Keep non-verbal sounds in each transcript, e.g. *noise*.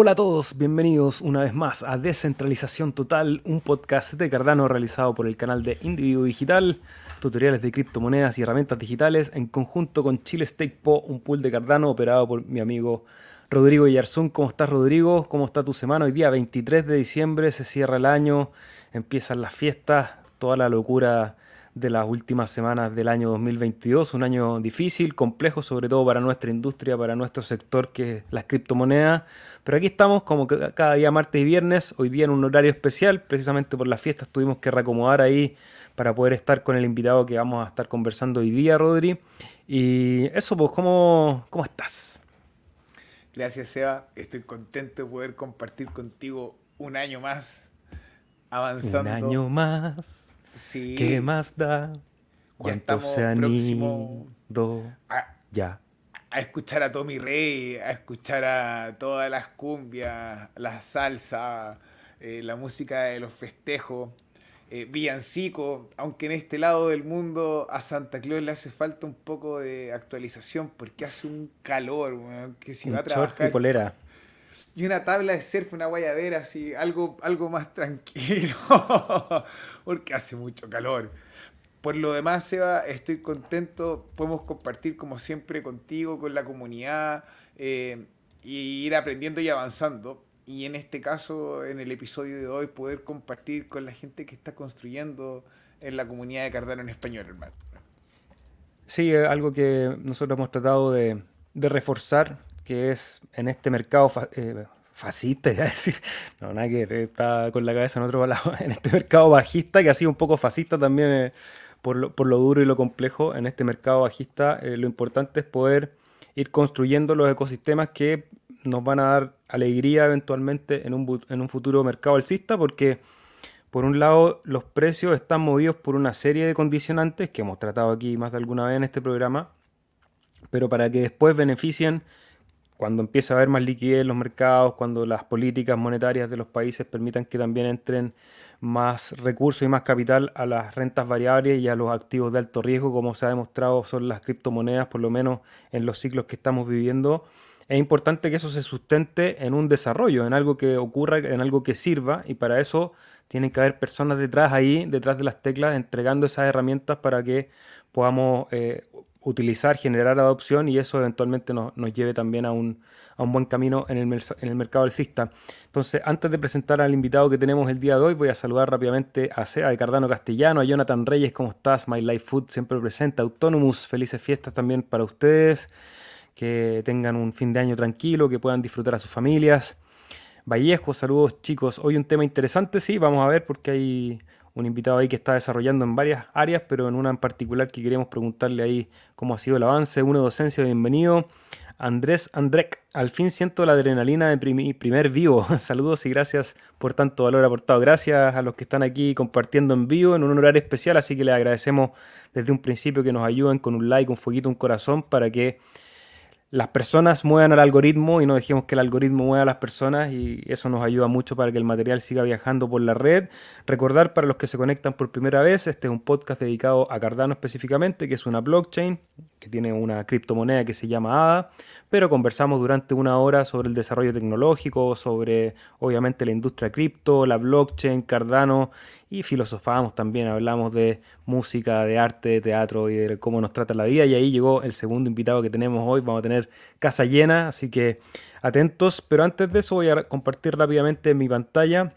Hola a todos, bienvenidos una vez más a Descentralización Total, un podcast de Cardano realizado por el canal de Individuo Digital, tutoriales de criptomonedas y herramientas digitales en conjunto con Chile Stake Po, un pool de Cardano operado por mi amigo Rodrigo Yarzún. ¿Cómo estás Rodrigo? ¿Cómo está tu semana? Hoy día 23 de diciembre se cierra el año, empiezan las fiestas, toda la locura de las últimas semanas del año 2022, un año difícil, complejo, sobre todo para nuestra industria, para nuestro sector que es las criptomonedas. Pero aquí estamos como cada día martes y viernes, hoy día en un horario especial, precisamente por las fiestas tuvimos que reacomodar ahí para poder estar con el invitado que vamos a estar conversando hoy día, Rodri. Y eso, pues, ¿cómo, cómo estás? Gracias, Seba. Estoy contento de poder compartir contigo un año más avanzando. Un año más ¿Qué más da? ¿Cuánto se han ido? ya. A escuchar a Tommy Rey, a escuchar a todas las cumbias, la salsa, eh, la música de los festejos, eh, villancico, aunque en este lado del mundo a Santa Claus le hace falta un poco de actualización porque hace un calor, que si va a trabajar... Y polera y una tabla de surf, una guayabera, así, algo, algo más *laughs* tranquilo, porque hace mucho calor. Por lo demás, Seba, estoy contento, podemos compartir como siempre contigo, con la comunidad, eh, y ir aprendiendo y avanzando. Y en este caso, en el episodio de hoy, poder compartir con la gente que está construyendo en la comunidad de Cardano en español, hermano. Sí, algo que nosotros hemos tratado de, de reforzar que es en este mercado eh, fascista, *laughs* es decir, no, nada que está con la cabeza en otro lado, *laughs* en este mercado bajista, que ha sido un poco fascista también eh, por, lo, por, lo, duro y lo complejo, en este mercado bajista eh, lo importante es poder ir construyendo los ecosistemas que nos van a dar alegría eventualmente en un, en un futuro mercado alcista, porque por un lado los precios están movidos por una serie de condicionantes que hemos tratado aquí más de alguna vez en este programa, pero para que después beneficien cuando empieza a haber más liquidez en los mercados, cuando las políticas monetarias de los países permitan que también entren más recursos y más capital a las rentas variables y a los activos de alto riesgo, como se ha demostrado son las criptomonedas, por lo menos en los ciclos que estamos viviendo, es importante que eso se sustente en un desarrollo, en algo que ocurra, en algo que sirva, y para eso tienen que haber personas detrás ahí, detrás de las teclas, entregando esas herramientas para que podamos eh, utilizar, generar adopción y eso eventualmente nos, lleve también a un, buen camino en el, en el mercado alcista. Entonces, antes de presentar al invitado que tenemos el día de hoy, voy a saludar rápidamente a de Cardano Castellano, a Jonathan Reyes, ¿cómo estás? My Life Food siempre presente, Autonomous, felices fiestas también para ustedes, que tengan un fin de año tranquilo, que puedan disfrutar a sus familias. Vallejo, saludos chicos. Hoy un tema interesante, sí, vamos a ver porque hay un invitado ahí que está desarrollando en varias áreas, pero en una en particular que queremos preguntarle ahí cómo ha sido el avance. Uno docencia, bienvenido. Andrés Andrek, al fin siento la adrenalina de primer vivo. *laughs* Saludos y gracias por tanto valor aportado. Gracias a los que están aquí compartiendo en vivo en un horario especial, así que les agradecemos desde un principio que nos ayuden con un like, un fueguito, un corazón para que las personas muevan al algoritmo y no dejemos que el algoritmo mueva a las personas y eso nos ayuda mucho para que el material siga viajando por la red. Recordar para los que se conectan por primera vez, este es un podcast dedicado a Cardano específicamente, que es una blockchain que tiene una criptomoneda que se llama ADA, pero conversamos durante una hora sobre el desarrollo tecnológico, sobre obviamente la industria cripto, la blockchain, Cardano y filosofamos también, hablamos de música, de arte, de teatro y de cómo nos trata la vida y ahí llegó el segundo invitado que tenemos hoy, vamos a tener casa llena, así que atentos, pero antes de eso voy a compartir rápidamente mi pantalla.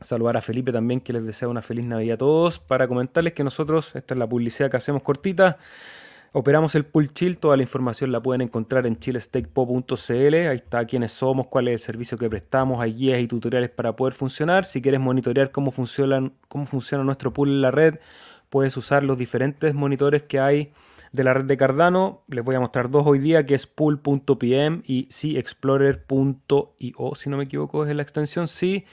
Saludar a Felipe también, que les desea una feliz Navidad a todos. Para comentarles que nosotros, esta es la publicidad que hacemos cortita, Operamos el pool chill, toda la información la pueden encontrar en chilestakepo.cl, ahí está quiénes somos, cuál es el servicio que prestamos, hay guías y tutoriales para poder funcionar. Si quieres monitorear cómo, cómo funciona nuestro pool en la red, puedes usar los diferentes monitores que hay de la red de Cardano. Les voy a mostrar dos hoy día, que es pool.pm y cexplorer.io, si no me equivoco es la extensión, sí.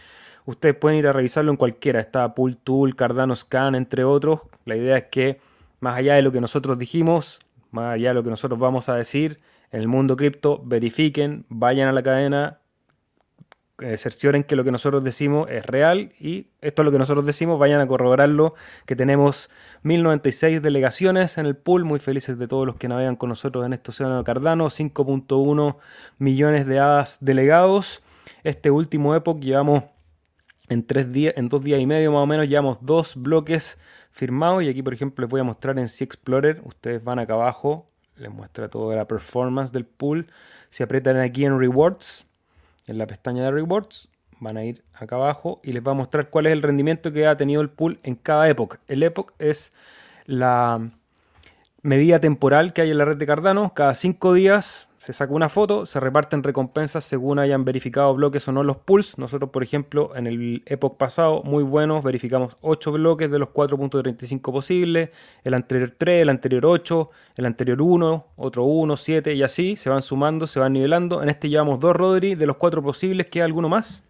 Ustedes pueden ir a revisarlo en cualquiera, está Pool Tool, Cardano Scan, entre otros. La idea es que más allá de lo que nosotros dijimos, más allá de lo que nosotros vamos a decir, en el mundo cripto, verifiquen, vayan a la cadena, eh, cercioren que lo que nosotros decimos es real y esto es lo que nosotros decimos, vayan a corroborarlo, que tenemos 1096 delegaciones en el pool, muy felices de todos los que navegan con nosotros en este océano Cardano, 5.1 millones de hadas delegados. Este último Epoch llevamos en, tres días, en dos días y medio más o menos, llevamos dos bloques firmados. Y aquí, por ejemplo, les voy a mostrar en Sea Explorer. Ustedes van acá abajo, les muestra toda la performance del pool. Si aprietan aquí en Rewards, en la pestaña de Rewards, van a ir acá abajo y les va a mostrar cuál es el rendimiento que ha tenido el pool en cada época. El Epoch es la medida temporal que hay en la red de Cardano. Cada cinco días se saca una foto, se reparten recompensas según hayan verificado bloques o no los pools. Nosotros, por ejemplo, en el Epoch pasado, muy buenos, verificamos 8 bloques de los 4.35 posibles, el anterior 3, el anterior 8, el anterior 1, otro 1, 7 y así, se van sumando, se van nivelando. En este llevamos 2 Rodri, de los 4 posibles, ¿queda alguno más?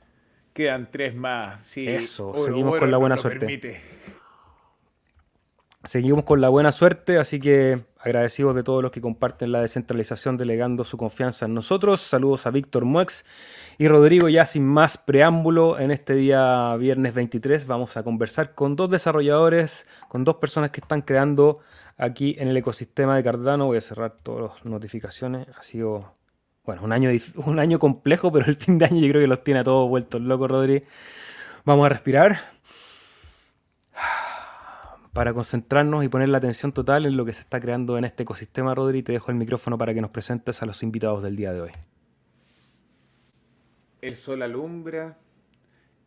Quedan 3 más, sí. Eso, seguimos con la buena suerte. Seguimos con la buena suerte, así que agradecidos de todos los que comparten la descentralización delegando su confianza en nosotros. Saludos a Víctor Muex y Rodrigo. Ya sin más preámbulo, en este día viernes 23 vamos a conversar con dos desarrolladores, con dos personas que están creando aquí en el ecosistema de Cardano. Voy a cerrar todas las notificaciones. Ha sido, bueno, un año, un año complejo, pero el fin de año yo creo que los tiene a todos vueltos locos, Rodrigo. Vamos a respirar para concentrarnos y poner la atención total en lo que se está creando en este ecosistema, Rodri. Te dejo el micrófono para que nos presentes a los invitados del día de hoy. El sol alumbra,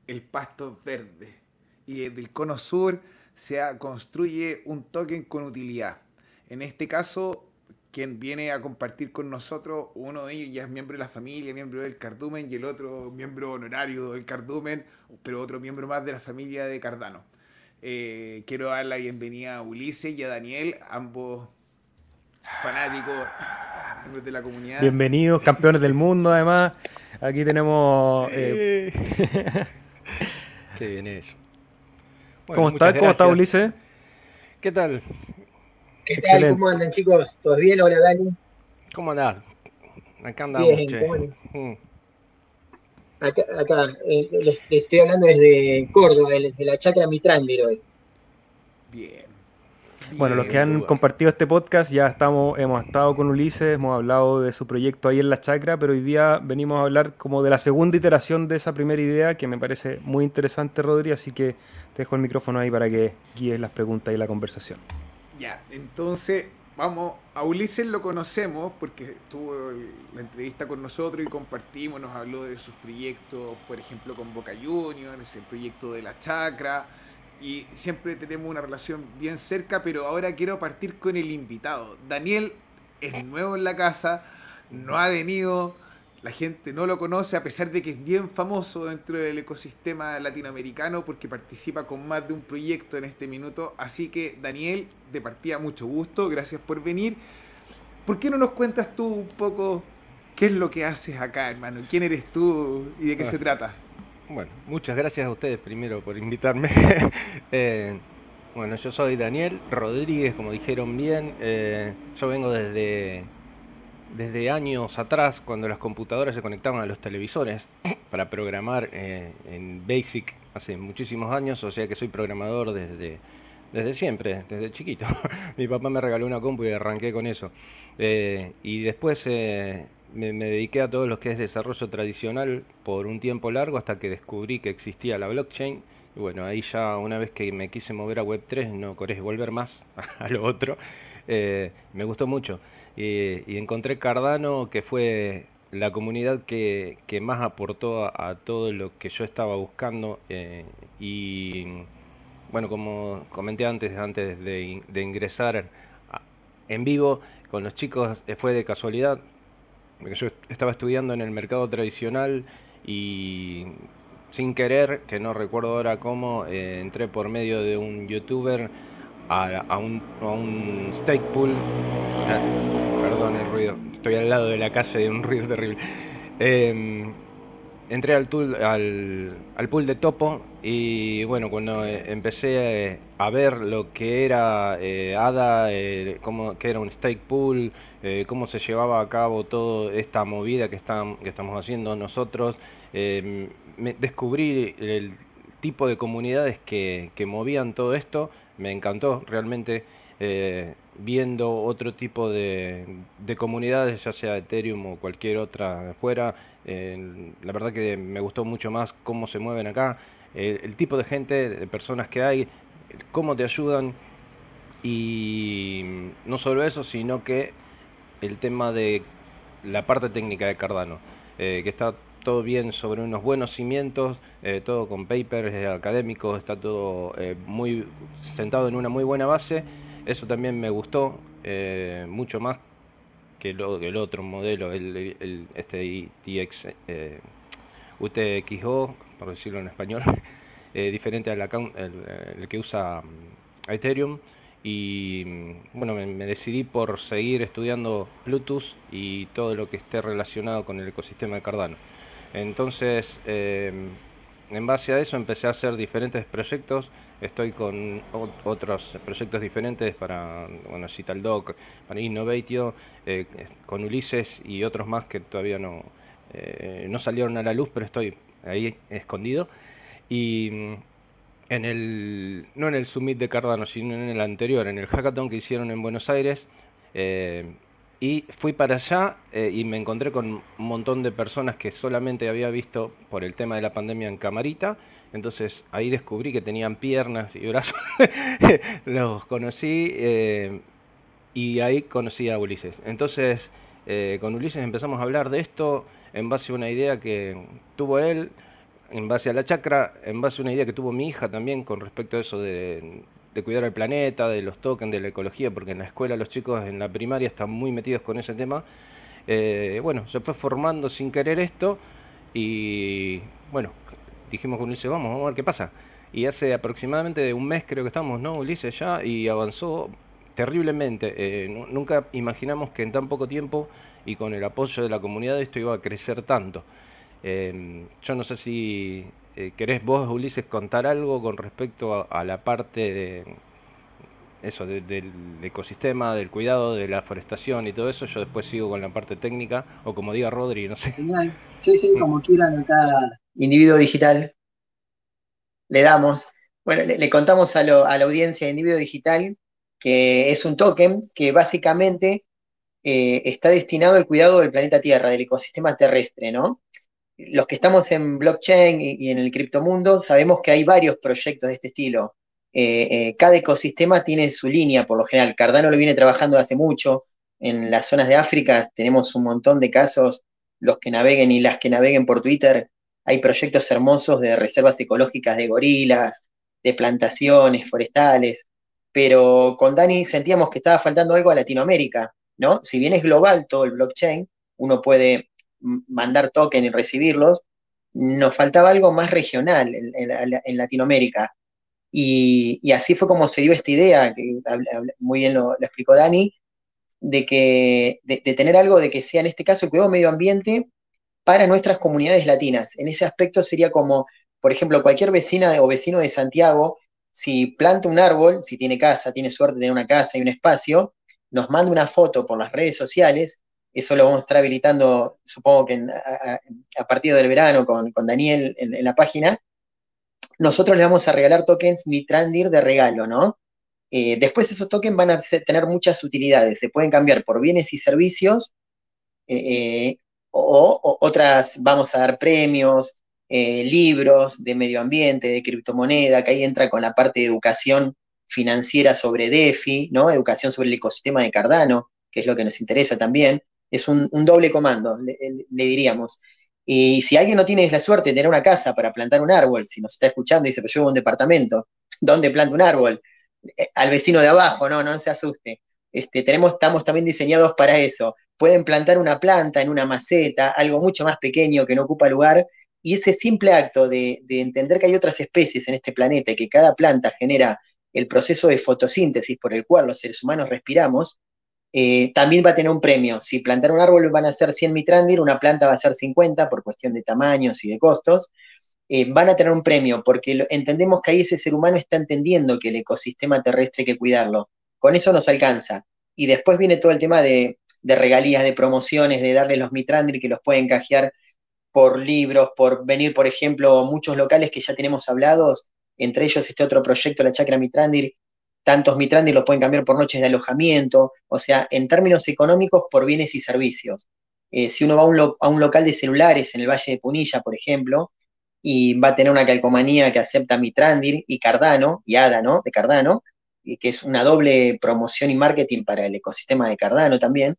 el pasto verde y desde el cono sur se construye un token con utilidad. En este caso, quien viene a compartir con nosotros, uno de ellos ya es miembro de la familia, miembro del Cardumen, y el otro miembro honorario del Cardumen, pero otro miembro más de la familia de Cardano. Eh, quiero dar la bienvenida a Ulises y a Daniel, ambos fanáticos de la comunidad. Bienvenidos, campeones del mundo, además. Aquí tenemos. Eh... *laughs* Qué bien eso. ¿Cómo estás? ¿Cómo está Ulises? ¿Qué tal? ¿Qué tal? ¿Cómo andan, chicos? ¿Todos bien? Hola, Dani. ¿Cómo andás? Acá andamos, bien, che. Mm. Acá, acá eh, les, estoy hablando desde Córdoba, desde la chacra Mitrándir hoy. Bien. Bueno, los que han compartido este podcast ya estamos, hemos estado con Ulises, hemos hablado de su proyecto ahí en la chacra, pero hoy día venimos a hablar como de la segunda iteración de esa primera idea que me parece muy interesante, Rodri, así que te dejo el micrófono ahí para que guíes las preguntas y la conversación. Ya, entonces vamos, a Ulises lo conocemos porque tuvo la entrevista con nosotros y compartimos, nos habló de sus proyectos, por ejemplo, con Boca Juniors, el proyecto de la chacra, y siempre tenemos una relación bien cerca, pero ahora quiero partir con el invitado. Daniel es nuevo en la casa, no ha venido la gente no lo conoce a pesar de que es bien famoso dentro del ecosistema latinoamericano porque participa con más de un proyecto en este minuto. Así que Daniel, de partida mucho gusto, gracias por venir. ¿Por qué no nos cuentas tú un poco qué es lo que haces acá, hermano? ¿Quién eres tú y de qué se trata? Bueno, muchas gracias a ustedes primero por invitarme. *laughs* Eh, bueno, yo soy Daniel Rodríguez, como dijeron bien. Eh, yo vengo desde desde años atrás, cuando las computadoras se conectaban a los televisores para programar eh, en BASIC hace muchísimos años, o sea que soy programador desde, desde siempre, desde chiquito. *laughs* Mi papá me regaló una compu y arranqué con eso. Eh, y después eh, me, dediqué a todo lo que es desarrollo tradicional por un tiempo largo hasta que descubrí que existía la blockchain. Y bueno, ahí ya una vez que me quise mover a Web3, no querés volver más *laughs* a lo otro. me gustó mucho y encontré Cardano, que fue la comunidad que, más aportó a, todo lo que yo estaba buscando. Eh, y bueno, como comenté antes, antes de, ingresar en vivo con los chicos, eh, fue de casualidad. Porque yo estaba estudiando en el mercado tradicional y sin querer, que no recuerdo ahora cómo, eh, entré por medio de un youtuber a, un, a un stake pool. Ah, perdón el ruido, estoy al lado de la calle de un ruido terrible. Em, entré al, tool, al, al, pool de topo y bueno, cuando eh, empecé a ver lo que era eh, ADA, eh, cómo, que era un stake pool, cómo se llevaba a cabo toda esta movida que, que estamos haciendo nosotros, em, descubrí el tipo de comunidades que, que movían todo esto me encantó realmente. eh, viendo otro tipo de, comunidades, ya sea Ethereum o cualquier otra fuera. la verdad que me gustó mucho más cómo se mueven acá, el tipo de gente, de personas que hay, cómo te ayudan y no solo eso, sino que el tema de la parte técnica de Cardano, eh, que está todo bien sobre unos buenos cimientos, eh, todo con papers académicos, está todo muy sentado en una muy buena base eso también me gustó eh, mucho más que, lo, el otro modelo, el, este ITX eh, UTXO, por decirlo en español, *laughs* eh, diferente al el, que usa mm, Ethereum. Y mm, bueno, me, decidí por seguir estudiando Bluetooth y todo lo que esté relacionado con el ecosistema de Cardano. Entonces, en base a eso empecé a hacer diferentes proyectos Estoy con otros proyectos diferentes para, bueno, para Innovatio, eh, con Ulises y otros más que todavía no, eh, no salieron a la luz, pero estoy ahí escondido. Y mm, en el, no en el Summit de Cardano, sino en el anterior, en el hackathon que hicieron en Buenos Aires, eh, y fui para allá y me encontré con un montón de personas que solamente había visto por el tema de la pandemia en camarita entonces ahí descubrí que tenían piernas y brazos. *laughs* Los conocí eh, y ahí conocí a Ulises. Entonces eh, con Ulises empezamos a hablar de esto en base a una idea que tuvo él, en base a la chacra, en base a una idea que tuvo mi hija también con respecto a eso de, cuidar el planeta, de los tokens, de la ecología, porque en la escuela los chicos en la primaria están muy metidos con ese tema. Eh, bueno, se fue formando sin querer esto y bueno, dijimos con Ulises, vamos, vamos a ver qué pasa. Y hace aproximadamente un mes creo que estamos, ¿no, Ulises? Ya, y avanzó terriblemente. Eh, nunca imaginamos que en tan poco tiempo y con el apoyo de la comunidad esto iba a crecer tanto. Eh, yo no sé si eh, querés vos, Ulises, contar algo con respecto a, la parte de eso, del ecosistema, del cuidado, de la forestación y todo eso. Yo después sigo con la parte técnica, o como diga Rodri, no sé. Genial. Sí, sí, como quieran acá individuo digital, le damos, bueno, le, contamos a, la audiencia de individuo digital que es un token que básicamente eh, está destinado al cuidado del planeta Tierra, del ecosistema terrestre, ¿no? Los que estamos en blockchain y, en el criptomundo sabemos que hay varios proyectos de este estilo. Eh, eh, cada ecosistema tiene su línea, por lo general. Cardano lo viene trabajando hace mucho. En las zonas de África tenemos un montón de casos, los que naveguen y las que naveguen por Twitter hay proyectos hermosos de reservas ecológicas de gorilas, de plantaciones forestales, pero con Dani sentíamos que estaba faltando algo a Latinoamérica, ¿no? Si bien es global todo el blockchain, uno puede mandar tokens y recibirlos, nos faltaba algo más regional en, Latinoamérica. Y, así fue como se dio esta idea, que muy bien lo, explicó Dani, de, que, de, tener algo de que sea en este caso el cuidado medio ambiente para nuestras comunidades latinas. En ese aspecto sería como, por ejemplo, cualquier vecina o vecino de Santiago, si planta un árbol, si tiene casa, tiene suerte de tener una casa y un espacio, nos manda una foto por las redes sociales, eso lo vamos a estar habilitando, supongo que a, partir del verano con, Daniel en, la página, nosotros le vamos a regalar tokens Mitrandir de regalo, ¿no? Eh, después esos tokens van a tener muchas utilidades, se pueden cambiar por bienes y servicios, eh, eh, o, otras vamos a dar premios, libros de medio ambiente, de criptomoneda, que ahí entra con la parte de educación financiera sobre DeFi, ¿no? Educación sobre el ecosistema de Cardano, que es lo que nos interesa también. Es un, doble comando, le, diríamos. Y si alguien no tiene la suerte de tener una casa para plantar un árbol, si nos está escuchando y dice, pero un departamento, ¿dónde planto un árbol? Eh, al vecino de abajo, no, no se asuste. Este, tenemos, estamos también diseñados para eso pueden plantar una planta en una maceta, algo mucho más pequeño que no ocupa lugar, y ese simple acto de, entender que hay otras especies en este planeta y que cada planta genera el proceso de fotosíntesis por el cual los seres humanos respiramos, eh, también va a tener un premio. Si plantar un árbol van a ser 100 mitrandir, una planta va a ser 50 por cuestión de tamaños y de costos, eh, van a tener un premio porque entendemos que ahí ese ser humano está entendiendo que el ecosistema terrestre hay que cuidarlo. Con eso nos alcanza. Y después viene todo el tema de regalías, de promociones, de darle los Mitrandri que los pueden canjear por libros, por venir, por ejemplo, muchos locales que ya tenemos hablados, entre ellos este otro proyecto, la Chacra Mitrandir, tantos Mitrandi los pueden cambiar por noches de alojamiento, o sea, en términos económicos por bienes y servicios. Eh, si uno va a un, a un, local de celulares en el Valle de Punilla, por ejemplo, y va a tener una calcomanía que acepta Mitrandir y Cardano, y ADA, ¿no? De Cardano, que es una doble promoción y marketing para el ecosistema de Cardano también,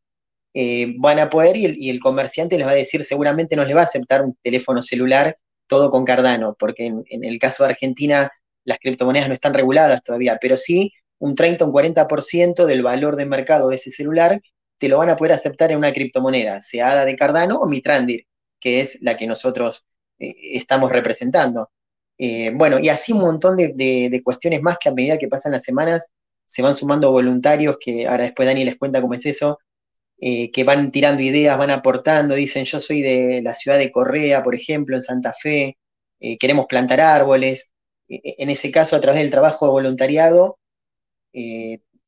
eh, van a poder y el, comerciante les va a decir seguramente no les va a aceptar un teléfono celular todo con Cardano, porque en, el caso de Argentina las criptomonedas no están reguladas todavía, pero sí un 30 o un 40% del valor de mercado de ese celular te lo van a poder aceptar en una criptomoneda, sea ADA de Cardano o Mitrandir, que es la que nosotros eh, estamos representando. Eh, bueno, y así un montón de, cuestiones más que a medida que pasan las semanas se van sumando voluntarios, que ahora después Dani les cuenta cómo es eso, eh, que van tirando ideas, van aportando, dicen yo soy de la ciudad de Correa, por ejemplo, en Santa Fe, queremos plantar árboles. en ese caso, a través del trabajo de voluntariado,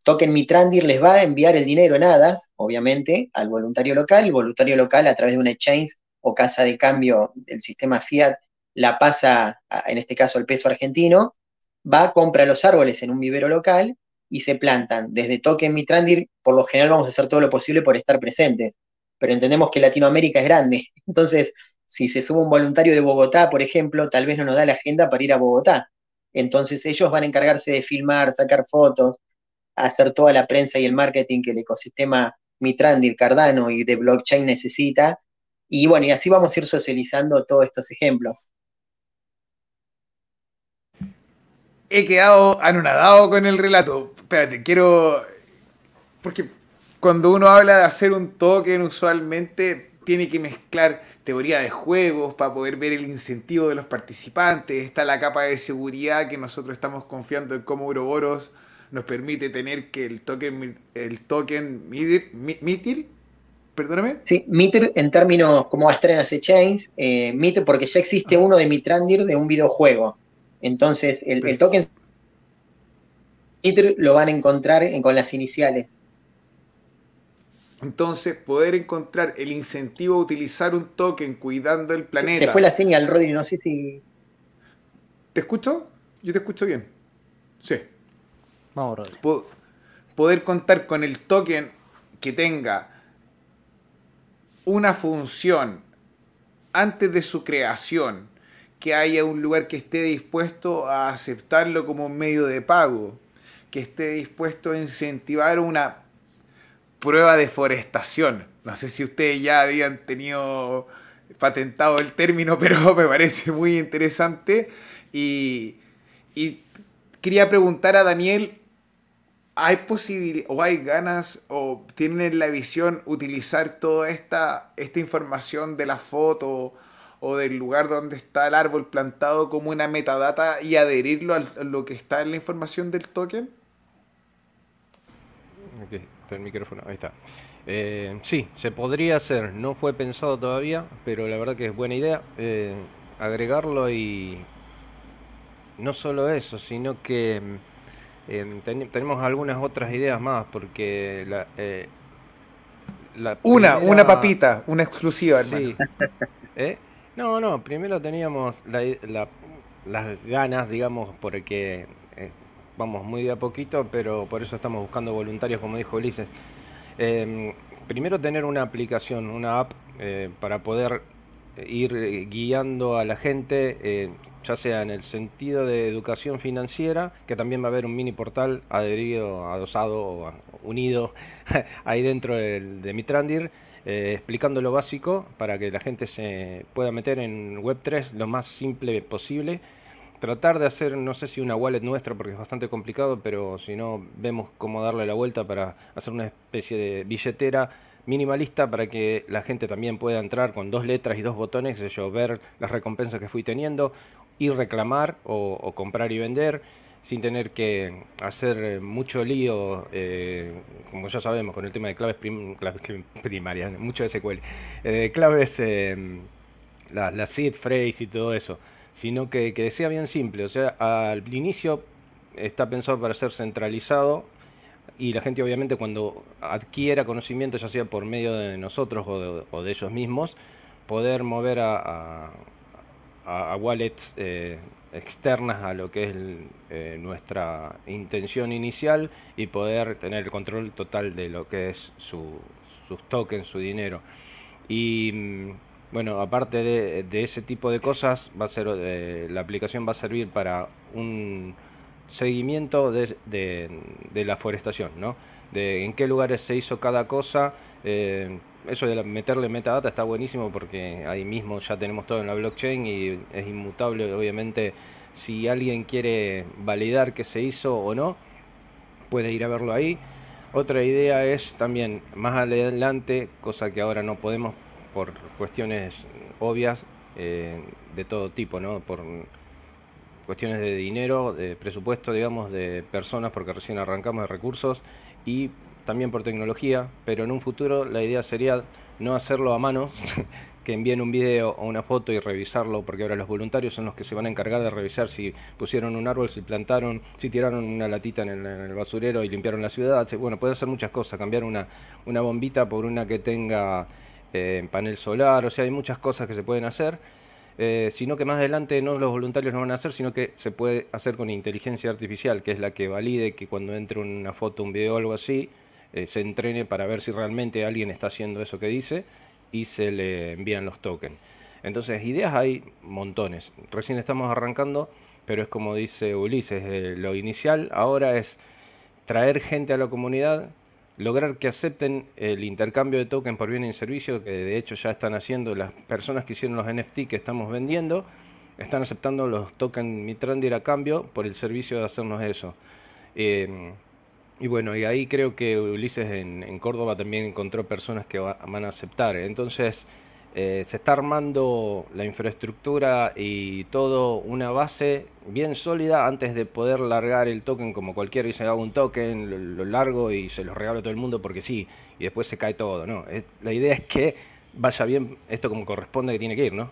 Token Mitrandir les va a enviar el dinero en hadas, obviamente, al voluntario local, el voluntario local a través de una exchange o casa de cambio del sistema Fiat la pasa, en este caso, al peso argentino, va, compra los árboles en un vivero local y se plantan. Desde Token Mitrandir, por lo general vamos a hacer todo lo posible por estar presentes, pero entendemos que Latinoamérica es grande. *laughs* Entonces, si se sube un voluntario de Bogotá, por ejemplo, tal vez no nos da la agenda para ir a Bogotá. Entonces ellos van a encargarse de filmar, sacar fotos, hacer toda la prensa y el marketing que el ecosistema Mitrandir, Cardano y de blockchain necesita. Y bueno, y así vamos a ir socializando todos estos ejemplos. he quedado anonadado con el relato. Espérate, quiero. Porque cuando uno habla de hacer un token, usualmente tiene que mezclar teoría de juegos para poder ver el incentivo de los participantes. Está la capa de seguridad que nosotros estamos confiando en cómo Ouroboros nos permite tener que el token, el token MITIR, perdóname. Sí, MITIR en términos como las chains, eh, MITIR porque ya existe uno de Mitrandir de un videojuego. Entonces, el, token lo van a encontrar con las iniciales. Entonces, poder encontrar el incentivo a utilizar un token cuidando el planeta. Se, fue la señal, Rodri, no sé si. ¿Te escucho? Yo te escucho bien. Sí. Vamos, Rodri. Poder contar con el token que tenga una función antes de su creación que haya un lugar que esté dispuesto a aceptarlo como un medio de pago, que esté dispuesto a incentivar una prueba de forestación. No sé si ustedes ya habían tenido patentado el término, *laughs* pero me parece muy interesante. Y, quería preguntar a Daniel, ¿hay posibilidad o hay ganas o tienen la visión utilizar toda esta, esta información de la foto o del lugar donde está el árbol plantado como una metadata y adherirlo a lo que está en la información del token? Ok, está el micrófono, ahí está. Eh, sí, se podría hacer, no fue pensado todavía, pero la verdad que es buena idea eh, agregarlo y no solo eso, sino que eh, tenemos algunas otras ideas más, porque la, una, una papita, una exclusiva, hermano. Sí. *laughs* ¿Eh? No, no, primero teníamos las ganas, digamos, porque eh, vamos muy de a poquito, pero por eso estamos buscando voluntarios, como dijo Ulises. Em, primero tener una aplicación, una app, eh, para poder ir guiando a la gente, eh, ya sea en el sentido de educación financiera, que también va a haber un mini portal adherido, adosado o unido *laughs* ahí dentro de Mitrandir, eh, explicando lo básico para que la gente se pueda meter en Web3 lo más simple posible. Tratar de hacer, no sé si una wallet nuestra, porque es bastante complicado, pero si no, vemos cómo darle la vuelta para hacer una especie de billetera minimalista para que la gente también pueda entrar con dos letras y dos botones, yo, ver las recompensas que fui teniendo, y reclamar o comprar y vender sin tener que hacer mucho lío, eh, como ya sabemos, con el tema de claves, *laughs* primarias, mucho SQL, eh, claves, eh, la, la, seed phrase y todo eso, sino que, que sea bien simple. O sea, al inicio está pensado para ser centralizado y la gente obviamente cuando adquiera conocimiento, ya sea por medio de nosotros o de, ellos mismos, poder mover a, a, wallets eh, externas a lo que es eh, nuestra intención inicial y poder tener el control total de lo que es sus tokens, su dinero. Y mm, bueno, aparte de, ese tipo de cosas, eh, la aplicación va a servir para un seguimiento de, de, la forestación, ¿no? De en qué lugares se hizo cada cosa. Eh, eso de meterle metadata está buenísimo porque ahí mismo ya tenemos todo en la blockchain y es inmutable, obviamente, si alguien quiere validar que se hizo o no, puede ir a verlo ahí. Otra idea es también más adelante, cosa que ahora no podemos por cuestiones obvias eh, de todo tipo, ¿no? Por cuestiones de dinero, de presupuesto, digamos, de personas, porque recién arrancamos de recursos, y también por tecnología, pero en un futuro la idea sería no hacerlo a mano, *laughs* que envíen un video o una foto y revisarlo, porque ahora los voluntarios son los que se van a encargar de revisar si pusieron un árbol, si plantaron, si tiraron una latita en el, basurero y limpiaron la ciudad. Bueno, puede hacer muchas cosas, cambiar una, una bombita por una que tenga eh, panel solar, o sea, hay muchas cosas que se pueden hacer. Eh, sino que más adelante no los voluntarios no van a hacer, sino que se puede hacer con inteligencia artificial, que es la que valide que cuando entre una foto, un video o algo así, eh, se entrene para ver si realmente alguien está haciendo eso que dice y se le envían los tokens. Entonces, ideas hay montones. Recién estamos arrancando, pero es como dice Ulises, lo inicial ahora es traer gente a la comunidad, lograr que acepten el intercambio de tokens por bien y servicio, que de hecho ya están haciendo las personas que hicieron los NFT que estamos vendiendo, están aceptando los tokens Mitrandir a cambio por el servicio de hacernos eso. Eh, y bueno, y ahí creo que Ulises en, Córdoba también encontró personas que van a aceptar. Entonces, eh, se está armando la infraestructura y todo una base bien sólida antes de poder largar el token como cualquiera dice hago un token, lo, largo y se lo regalo a todo el mundo porque sí, y después se cae todo, ¿no? la idea es que vaya bien esto como corresponde que tiene que ir, ¿no?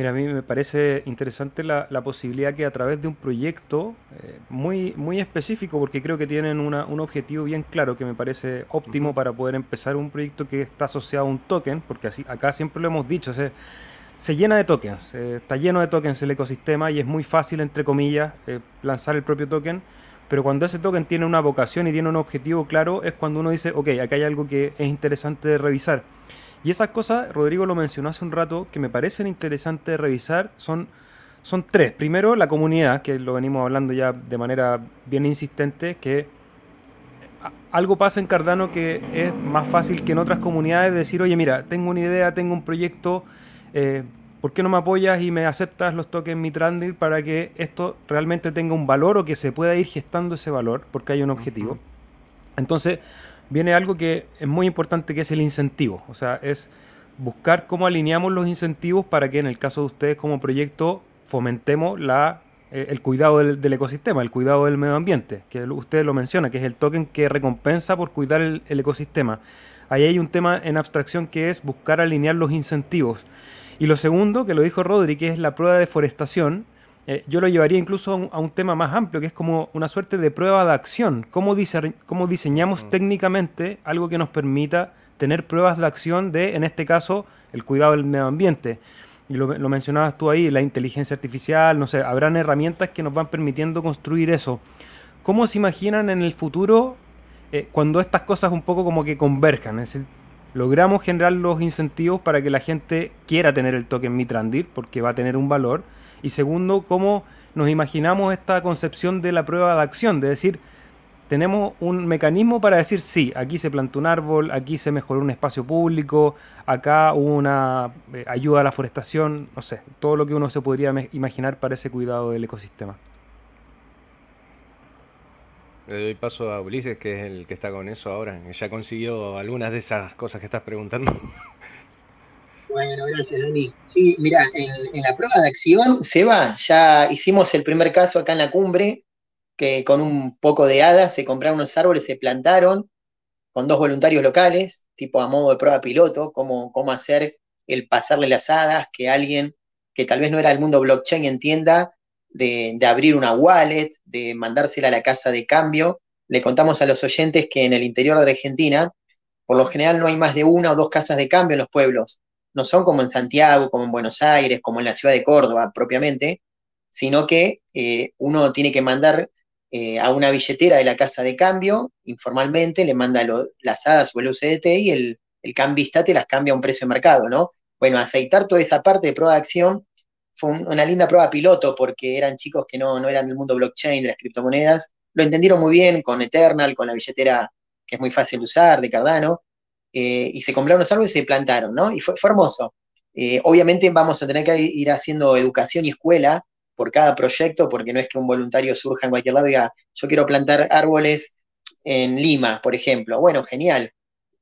Mira, a mí me parece interesante la, posibilidad que a través de un proyecto eh, muy, muy específico, porque creo que tienen un objetivo bien claro que me parece óptimo para poder empezar un proyecto que está asociado a un token, porque así acá siempre lo hemos dicho, se, se llena de tokens, eh, está lleno de tokens el ecosistema y es muy fácil, entre comillas, eh, lanzar el propio token. Pero cuando ese token tiene una vocación y tiene un objetivo claro, es cuando uno dice, ok, acá hay algo que es interesante de revisar. Y esas cosas, Rodrigo lo mencionó hace un rato, que me parecen interesantes de revisar, son, son tres. Primero, la comunidad, que lo venimos hablando ya de manera bien insistente, que algo pasa en Cardano que es más fácil que en otras comunidades decir, oye, mira, tengo una idea, tengo un proyecto, eh, ¿por qué no me apoyas y me aceptas los tokens Mitrandil para que esto realmente tenga un valor o que se pueda ir gestando ese valor porque hay un objetivo? Entonces, viene algo que es muy importante, que es el incentivo. O sea, es buscar cómo alineamos los incentivos para que en el caso de ustedes como proyecto fomentemos la, eh, el cuidado del, ecosistema, el cuidado del medio ambiente, que usted lo menciona, que es el token que recompensa por cuidar el, el ecosistema. Ahí hay un tema en abstracción que es buscar alinear los incentivos. Y lo segundo, que lo dijo Rodri, que es la prueba de deforestación, eh, yo lo llevaría incluso a un, tema más amplio, que es como una suerte de prueba de acción. ¿Cómo, cómo diseñamos mm. técnicamente algo que nos permita tener pruebas de acción de, en este caso, el cuidado del medio ambiente? Y lo, mencionabas tú ahí, la inteligencia artificial, no sé, habrán herramientas que nos van permitiendo construir eso. ¿Cómo se imaginan en el futuro eh, cuando estas cosas un poco como que converjan? Es decir, logramos generar los incentivos para que la gente quiera tener el token Mitrandir, porque va a tener un valor y segundo, cómo nos imaginamos esta concepción de la prueba de acción, de decir, tenemos un mecanismo para decir, sí, aquí se plantó un árbol, aquí se mejoró un espacio público, acá hubo una eh, ayuda a la forestación, no sé, todo lo que uno se podría imaginar para ese cuidado del ecosistema. Le doy paso a Ulises, que es el que está con eso ahora, ya consiguió algunas de esas cosas que estás preguntando. Bueno, gracias, Dani. Sí, mira, en, la prueba de acción, Seba, ya hicimos el primer caso acá en la cumbre, que con un poco de hadas se compraron unos árboles, se plantaron con dos voluntarios locales, tipo a modo de prueba piloto, cómo, cómo hacer el pasarle las hadas, que alguien que tal vez no era del mundo blockchain entienda de, abrir una wallet, de mandársela a la casa de cambio. Le contamos a los oyentes que en el interior de Argentina, por lo general no hay más de una o dos casas de cambio en los pueblos no son como en Santiago, como en Buenos Aires, como en la ciudad de Córdoba propiamente, sino que eh, uno tiene que mandar eh, a una billetera de la casa de cambio, informalmente, le manda las hadas o el UCDT y el, el cambista te las cambia a un precio de mercado, ¿no? Bueno, aceitar toda esa parte de prueba de acción fue una linda prueba piloto porque eran chicos que no, no eran del mundo blockchain, de las criptomonedas, lo entendieron muy bien con Eternal, con la billetera que es muy fácil de usar, de Cardano, eh, y se compraron los árboles y se plantaron, ¿no? Y fue, hermoso. Eh, obviamente vamos a tener que ir haciendo educación y escuela por cada proyecto, porque no es que un voluntario surja en cualquier lado y diga, yo quiero plantar árboles en Lima, por ejemplo. Bueno, genial.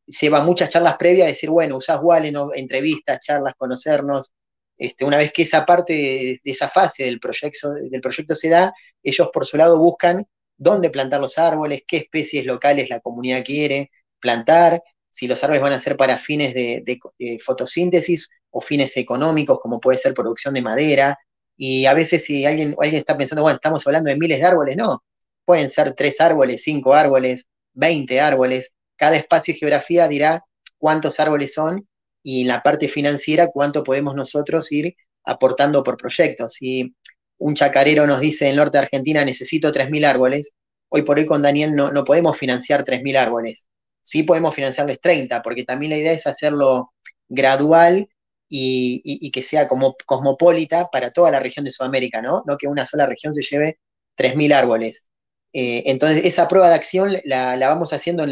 Lleva muchas charlas previas decir, bueno, usás Wallen, entrevistas, charlas, conocernos. Este, una vez que esa parte de, esa fase del proyecto, del proyecto se da, ellos por su lado buscan dónde plantar los árboles, qué especies locales la comunidad quiere plantar, si los árboles van a ser para fines de, fotosíntesis o fines económicos, como puede ser producción de madera. Y a veces si alguien, alguien está pensando, bueno, estamos hablando de miles de árboles, no. Pueden ser tres árboles, cinco árboles, veinte árboles. Cada espacio y geografía dirá cuántos árboles son y en la parte financiera cuánto podemos nosotros ir aportando por proyectos. Si un chacarero nos dice en el norte de Argentina necesito 3.000 árboles, hoy por hoy con Daniel no, no podemos financiar 3.000 árboles sí podemos financiarles 30, porque también la idea es hacerlo gradual y, que sea como cosmopolita para toda la región de Sudamérica, ¿no? No que una sola región se lleve 3.000 árboles. Eh, entonces, esa prueba de acción la, vamos haciendo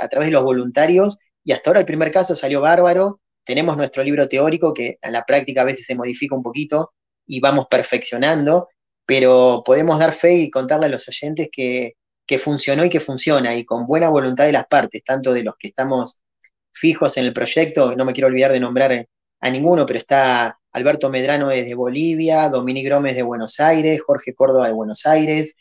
a través de los voluntarios y hasta ahora el primer caso salió bárbaro. Tenemos nuestro libro teórico que en la práctica a veces se modifica un poquito y vamos perfeccionando, pero podemos dar fe y contarle a los oyentes que que funcionó y que funciona, y con buena voluntad de las partes, tanto de los que estamos fijos en el proyecto, no me quiero olvidar de nombrar a ninguno, pero está Alberto Medrano desde Bolivia, Dominique Gómez de Buenos Aires, Jorge Córdoba de Buenos Aires,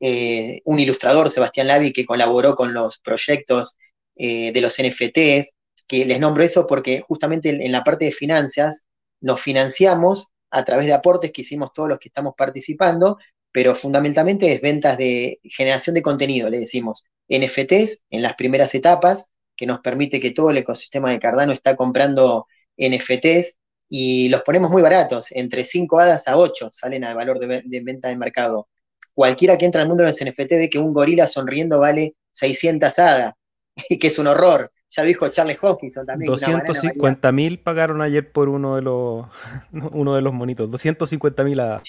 eh, un ilustrador, Sebastián Lavi, que colaboró con los proyectos eh, de los NFTs, que les nombro eso porque justamente en la parte de finanzas nos financiamos a través de aportes que hicimos todos los que estamos participando, pero fundamentalmente es ventas de generación de contenido, le decimos. NFTs en las primeras etapas, que nos permite que todo el ecosistema de Cardano está comprando NFTs y los ponemos muy baratos, entre 5 hadas a 8 salen al valor de, venta de mercado. Cualquiera que entra al mundo de los NFT ve que un gorila sonriendo vale 600 hadas, *laughs* que es un horror. Ya lo dijo Charles Hopkinson también. 250 mil pagaron ayer por uno de los *laughs* uno de los monitos. 250 mil hadas.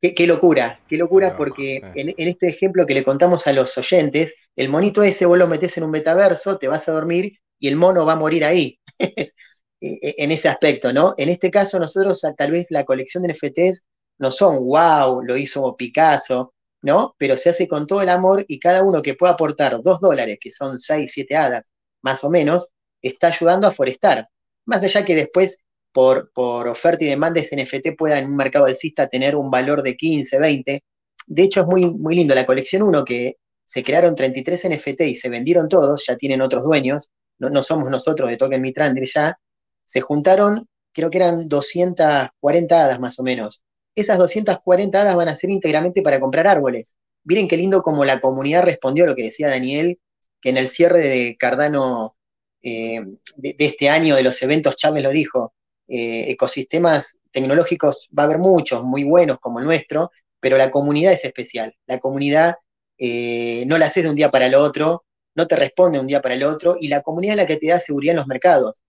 Qué, locura, qué locura, porque en, este ejemplo que le contamos a los oyentes, el monito ese vos lo metés en un metaverso, te vas a dormir y el mono va a morir ahí. *laughs* E, e, en ese aspecto, ¿no? En este caso, nosotros, tal vez la colección de NFTs no son wow, lo hizo Picasso, ¿no? Pero se hace con todo el amor y cada uno que pueda aportar dos dólares, que son seis, siete hadas, más o menos, está ayudando a forestar. Más allá que después por, oferta y demanda ese NFT pueda en un mercado alcista tener un valor de 15, 20. De hecho, es muy, muy lindo. La colección 1 que se crearon 33 NFT y se vendieron todos, ya tienen otros dueños, no, somos nosotros de Token Mitrandir ya, se juntaron, creo que eran 240 hadas más o menos. Esas 240 hadas van a ser íntegramente para comprar árboles. Miren qué lindo como la comunidad respondió a lo que decía Daniel, en el cierre de Cardano eh, de, este año de los eventos, Chávez lo dijo, eh, ecosistemas tecnológicos va a haber muchos, muy buenos como el nuestro, pero la comunidad es especial. La comunidad eh, no la haces de un día para el otro, no te responde de un día para el otro, y la comunidad es la que te da seguridad en los mercados.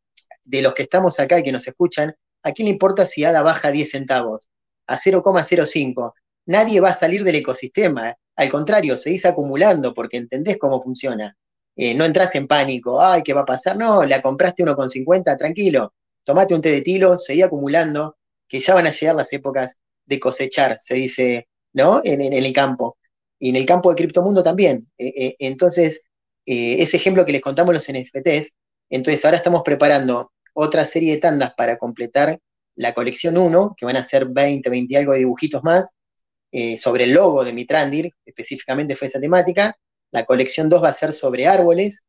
De los que estamos acá y que nos escuchan, ¿a quién le importa si ADA baja 10 centavos? A 0,05. Nadie va a salir del ecosistema. Al contrario, seguís acumulando porque entendés cómo funciona. Eh, no entras en pánico, ay, ¿qué va a pasar? No, la compraste 1,50, tranquilo tomate un té de tilo, seguí acumulando, que ya van a llegar las épocas de cosechar, se dice, ¿no? En, el campo. Y en el campo de criptomundo también. Eh, eh, entonces, eh, ese ejemplo que les contamos los NFTs, entonces ahora estamos preparando otra serie de tandas para completar la colección 1, que van a ser 20, 20 y algo de dibujitos más, sobre el logo de Mitrandir, específicamente fue esa temática. La colección 2 va a ser sobre árboles,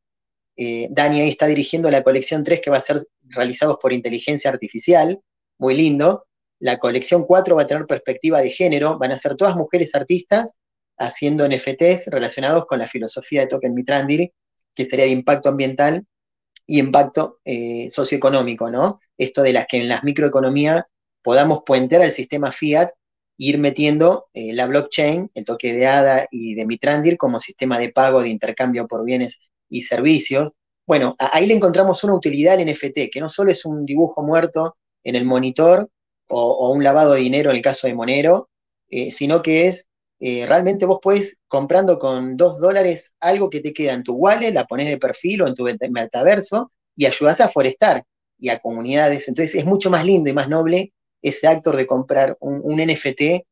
eh, Dani ahí está dirigiendo la colección 3 que va a ser realizados por inteligencia artificial, muy lindo. La colección 4 va a tener perspectiva de género, van a ser todas mujeres artistas haciendo NFTs relacionados con la filosofía de Token Mitrandir, que sería de impacto ambiental y impacto eh, socioeconómico, ¿no? Esto de las que en las microeconomías podamos puentear al sistema fiat ir metiendo eh, la blockchain, el toque de ADA y de Mitrandir como sistema de pago de intercambio por bienes y servicios. Bueno, ahí le encontramos una utilidad al NFT, que no solo es un dibujo muerto en el monitor o, un lavado de dinero en el caso de Monero, eh, sino que es eh, realmente vos puedes comprando con dos dólares algo que te queda en tu wallet, la pones de perfil o en tu metaverso y ayudas a forestar y a comunidades. Entonces es mucho más lindo y más noble ese actor de comprar un, NFT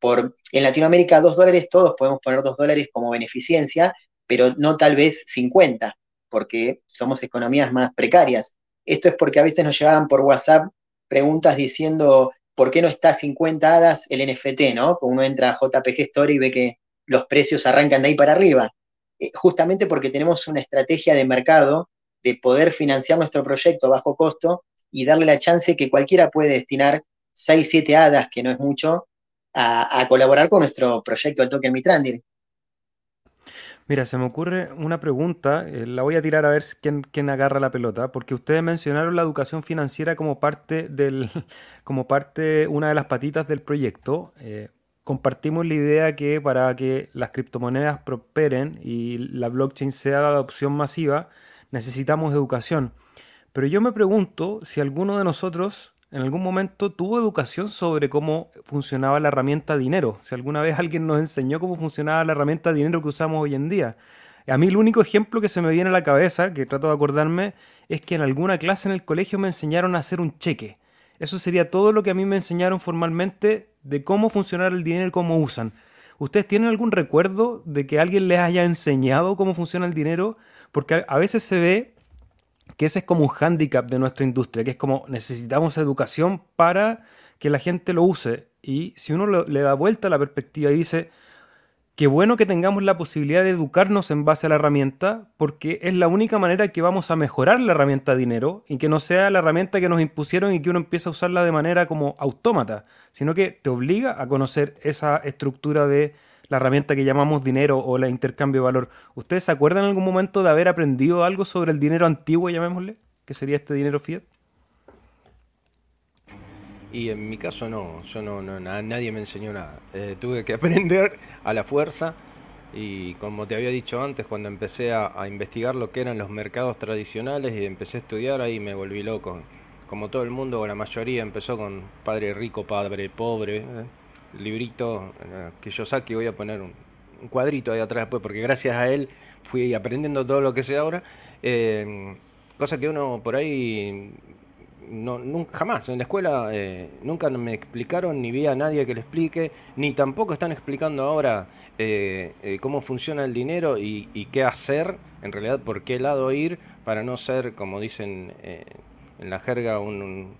por, en Latinoamérica, dos dólares, todos podemos poner dos dólares como beneficencia, pero no tal vez 50, porque somos economías más precarias. Esto es porque a veces nos llegaban por WhatsApp preguntas diciendo, ¿por qué no está 50 hadas el NFT, no? Uno entra a JPG Story y ve que los precios arrancan de ahí para arriba. Eh, justamente porque tenemos una estrategia de mercado de poder financiar nuestro proyecto a bajo costo y darle la chance que cualquiera puede destinar 6, 7 hadas, que no es mucho, a, colaborar con nuestro proyecto, el Token Mitrandir. Mira, se me ocurre una pregunta, eh, la voy a tirar a ver quién, quién, agarra la pelota, porque ustedes mencionaron la educación financiera como parte del, *laughs* como parte, una de las patitas del proyecto. Eh, compartimos la idea que para que las criptomonedas prosperen y la blockchain sea de adopción masiva, necesitamos educación. Pero yo me pregunto si alguno de nosotros en algún momento tuvo educación sobre cómo funcionaba la herramienta dinero. Si alguna vez alguien nos enseñó cómo funcionaba la herramienta dinero que usamos hoy en día. A mí el único ejemplo que se me viene a la cabeza, que trato de acordarme, es que en alguna clase en el colegio me enseñaron a hacer un cheque. Eso sería todo lo que a mí me enseñaron formalmente de cómo funcionar el dinero y cómo usan. ¿Ustedes tienen algún recuerdo de que alguien les haya enseñado cómo funciona el dinero? Porque a veces se ve que ese es como un hándicap de nuestra industria, que es como necesitamos educación para que la gente lo use. Y si uno le da vuelta a la perspectiva y dice, qué bueno que tengamos la posibilidad de educarnos en base a la herramienta, porque es la única manera que vamos a mejorar la herramienta dinero y que no sea la herramienta que nos impusieron y que uno empieza a usarla de manera como autómata, sino que te obliga a conocer esa estructura de la herramienta que llamamos dinero o la intercambio de valor. ¿Ustedes se acuerdan en algún momento de haber aprendido algo sobre el dinero antiguo, llamémosle? que sería este dinero fiat? Y en mi caso no, yo no, no nadie me enseñó nada. Eh, tuve que *laughs* aprender a la fuerza y como te había dicho antes, cuando empecé a, investigar lo que eran los mercados tradicionales y empecé a estudiar, ahí me volví loco. Como todo el mundo, la mayoría empezó con padre rico, padre pobre. ¿eh? Librito eh, que yo saque, voy a poner un, cuadrito ahí atrás después, porque gracias a él fui aprendiendo todo lo que sé ahora. Eh, cosa que uno por ahí no, nunca, jamás en la escuela eh, nunca me explicaron ni vi a nadie que le explique ni tampoco están explicando ahora cómo funciona el dinero y, qué hacer en realidad por qué lado ir para no ser como dicen en la jerga un,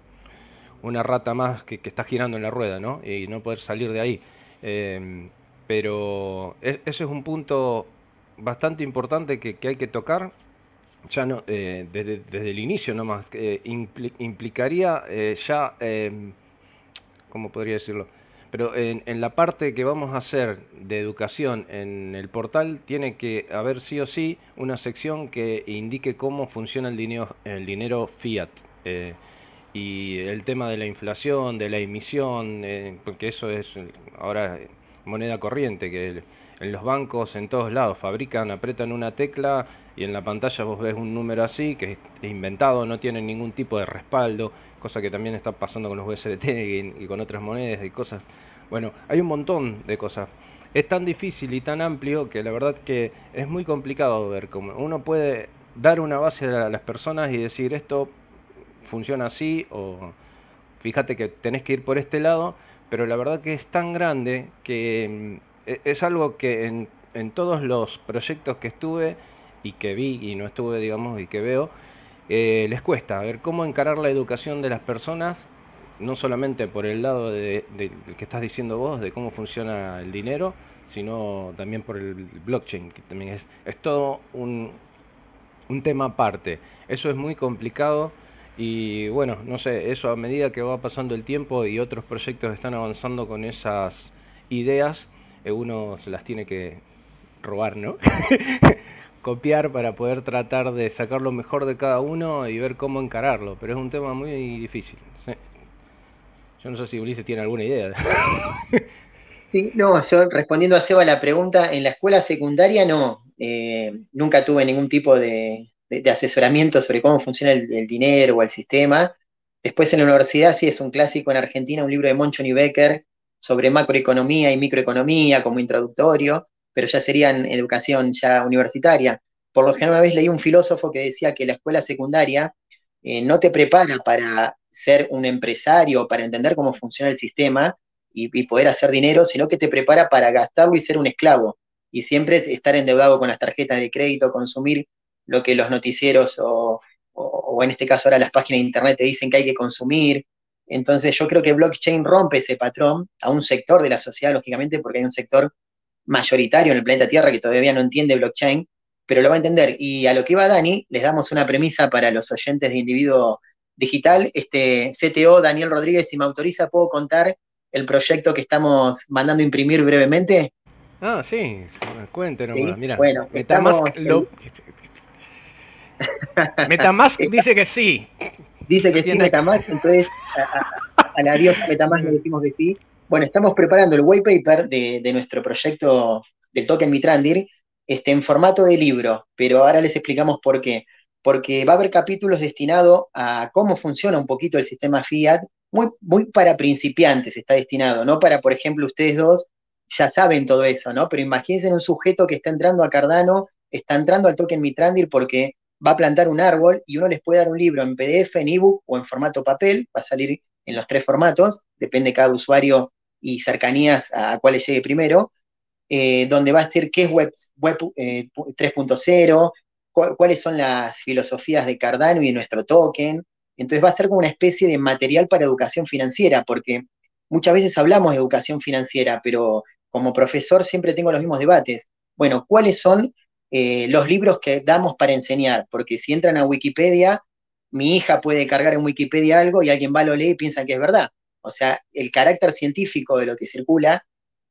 una rata más que, está girando en la rueda, ¿no? Y no poder salir de ahí. Em, pero eso es un punto bastante importante que, hay que tocar. Ya no, eh, desde, el inicio nomás, eh, implicaría eh, ya, em, ¿cómo podría decirlo? Pero en, en, la parte que vamos a hacer de educación en el portal tiene que haber sí o sí una sección que indique cómo funciona el dinero, el dinero fiat y el tema de la inflación, de la emisión, eh, porque eso es ahora moneda corriente, que en los bancos en todos lados fabrican, apretan una tecla y en la pantalla vos ves un número así, que es inventado, no tiene ningún tipo de respaldo, cosa que también está pasando con los USDT y, con otras monedas y cosas. Bueno, hay un montón de cosas. Es tan difícil y tan amplio que la verdad que es muy complicado ver cómo uno puede dar una base a las personas y decir esto funciona así o fíjate que tenés que ir por este lado, pero la verdad que es tan grande que mm, e, es algo que en, en todos los proyectos que estuve y que vi y no estuve, digamos, y que veo, eh, les cuesta ver cómo encarar la educación de las personas, no solamente por el lado de, que estás diciendo vos, de cómo funciona el dinero, sino también por el blockchain, que también es, es todo un, un tema aparte. Eso es muy complicado y bueno, no sé, eso a medida que va pasando el tiempo y otros proyectos están avanzando con esas ideas, eh, uno se las tiene que robar, ¿no? *laughs* copiar para poder tratar de sacar lo mejor de cada uno y ver cómo encararlo, pero es un tema muy difícil. Yo no sé si Ulises tiene alguna idea. *laughs* Sí, no, yo respondiendo a Seba la pregunta, en la escuela secundaria no, eh, nunca tuve ningún tipo de, asesoramiento sobre cómo funciona el, dinero o el sistema. Después en la universidad sí es un clásico en Argentina, un libro de Moncho Becker sobre macroeconomía y microeconomía como introductorio, pero ya sería en educación ya universitaria. Por lo general una vez leí un filósofo que decía que la escuela secundaria eh, no te prepara para ser un empresario, para entender cómo funciona el sistema, y, poder hacer dinero, sino que te prepara para gastarlo y ser un esclavo. Y siempre estar endeudado con las tarjetas de crédito, consumir lo que los noticieros o, o, en este caso ahora las páginas de internet te dicen que hay que consumir. Entonces yo creo que blockchain rompe ese patrón a un sector de la sociedad, lógicamente, porque hay un sector mayoritario en el planeta Tierra que todavía no entiende blockchain, pero lo va a entender. Y a lo que iba Dani, les damos una premisa para los oyentes de individuo digital. Este CTO Daniel Rodríguez, si me autoriza, puedo contar el proyecto que estamos mandando a imprimir brevemente? Ah, sí, cuéntenos. Mira, bueno, Metamask, *laughs* Metamask dice que sí. Dice que sí, Metamask, entonces a, la diosa Metamask le decimos que sí. Bueno, estamos preparando el white paper de, nuestro proyecto del token Mitrandir este, en formato de libro, pero ahora les explicamos por qué. Porque va a haber capítulos destinados a cómo funciona un poquito el sistema Fiat muy, muy para principiantes está destinado, no para, por ejemplo, ustedes dos ya saben todo eso, ¿no? Pero imagínense un sujeto que está entrando a Cardano, está entrando al token Mitrandir porque va a plantar un árbol y uno les puede dar un libro en PDF, en ebook o en formato papel, va a salir en los tres formatos, depende cada usuario y cercanías a, cuál le llegue primero, eh, donde va a decir qué es Web, web 3.0, eh, cuáles son las filosofías de Cardano y nuestro token, entonces va a ser como una especie de material para educación financiera, porque muchas veces hablamos de educación financiera, pero como profesor siempre tengo los mismos debates. Bueno, ¿cuáles son eh, los libros que damos para enseñar? Porque si entran a Wikipedia, mi hija puede cargar en Wikipedia algo y alguien va, lo lee y piensa que es verdad. O sea, el carácter científico de lo que circula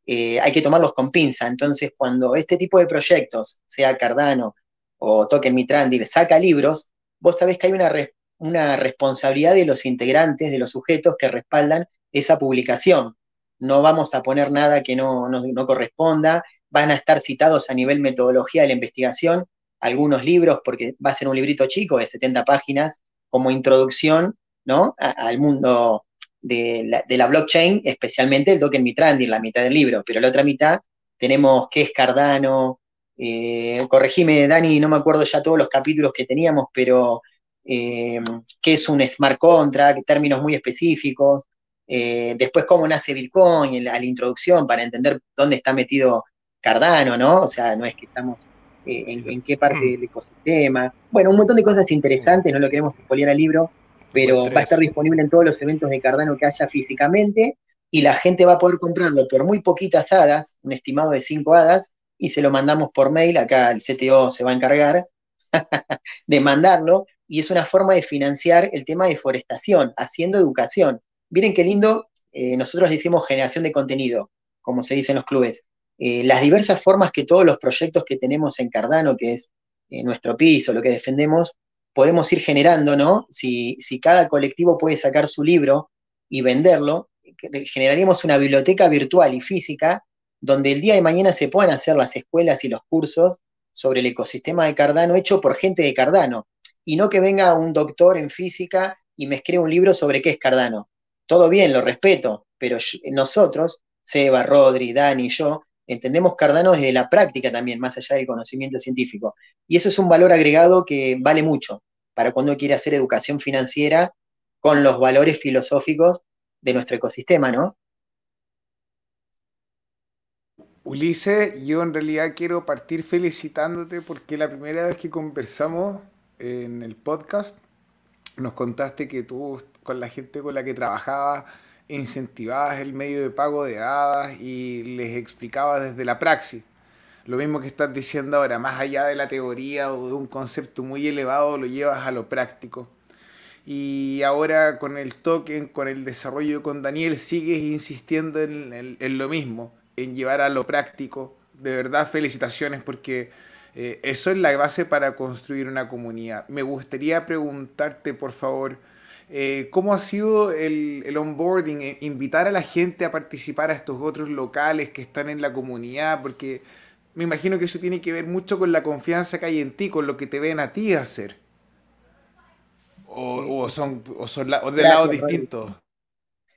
eh, hay que tomarlos con pinza. Entonces, cuando este tipo de proyectos, sea Cardano o Token Mitrandi, saca libros, vos sabés que hay una, una responsabilidad de los integrantes, de los sujetos que respaldan esa publicación. No vamos a poner nada que no, corresponda, van a estar citados a nivel metodología de la investigación algunos libros, porque va a ser un librito chico de 70 páginas, como introducción ¿no? al mundo de la, blockchain, especialmente el token Mitrandi, la mitad del libro, pero la otra mitad tenemos qué es Cardano, eh, corregime Dani, no me acuerdo ya todos los capítulos que teníamos, pero eh, qué es un smart contract, términos muy específicos, eh, después cómo nace Bitcoin, a la introducción para entender dónde está metido Cardano, ¿no? O sea, no es que estamos eh, en, qué parte del ecosistema. Bueno, un montón de cosas interesantes, no lo queremos expoliar al libro, pero va a estar disponible en todos los eventos de Cardano que haya físicamente y la gente va a poder comprarlo por muy poquitas hadas, un estimado de 5 hadas, y se lo mandamos por mail, acá el CTO se va a encargar *laughs* de mandarlo, y es una forma de financiar el tema de forestación, haciendo educación. Miren qué lindo, eh, nosotros le hicimos generación de contenido, como se dice en los clubes. Eh, las diversas formas que todos los proyectos que tenemos en Cardano, que es eh, nuestro piso, lo que defendemos, podemos ir generando, ¿no? Si, si cada colectivo puede sacar su libro y venderlo, generaríamos una biblioteca virtual y física donde el día de mañana se puedan hacer las escuelas y los cursos sobre el ecosistema de Cardano hecho por gente de Cardano y no que venga un doctor en física y me escriba un libro sobre qué es Cardano. Todo bien, lo respeto, pero nosotros, Seba, Rodri, Dani y yo, entendemos Cardano desde la práctica también, más allá del conocimiento científico. Y eso es un valor agregado que vale mucho para cuando quiere hacer educación financiera con los valores filosóficos de nuestro ecosistema, ¿no? Ulises, yo en realidad quiero partir felicitándote porque la primera vez que conversamos en el podcast nos contaste que tú con la gente con la que trabajabas incentivabas el medio de pago de hadas y les explicabas desde la praxis. Lo mismo que estás diciendo ahora, más allá de la teoría o de un concepto muy elevado, lo llevas a lo práctico. Y ahora con el token, con el desarrollo con Daniel, sigues insistiendo en, lo mismo, en llevar a lo práctico. De verdad, felicitaciones porque Eh, eso es la base para construir una comunidad. Me gustaría preguntarte, por favor, eh, ¿cómo ha sido el, el, onboarding? Eh, invitar a la gente a participar a estos otros locales que están en la comunidad, porque me imagino que eso tiene que ver mucho con la confianza que hay en ti, con lo que te ven a ti hacer. O, son, o son de lados distintos.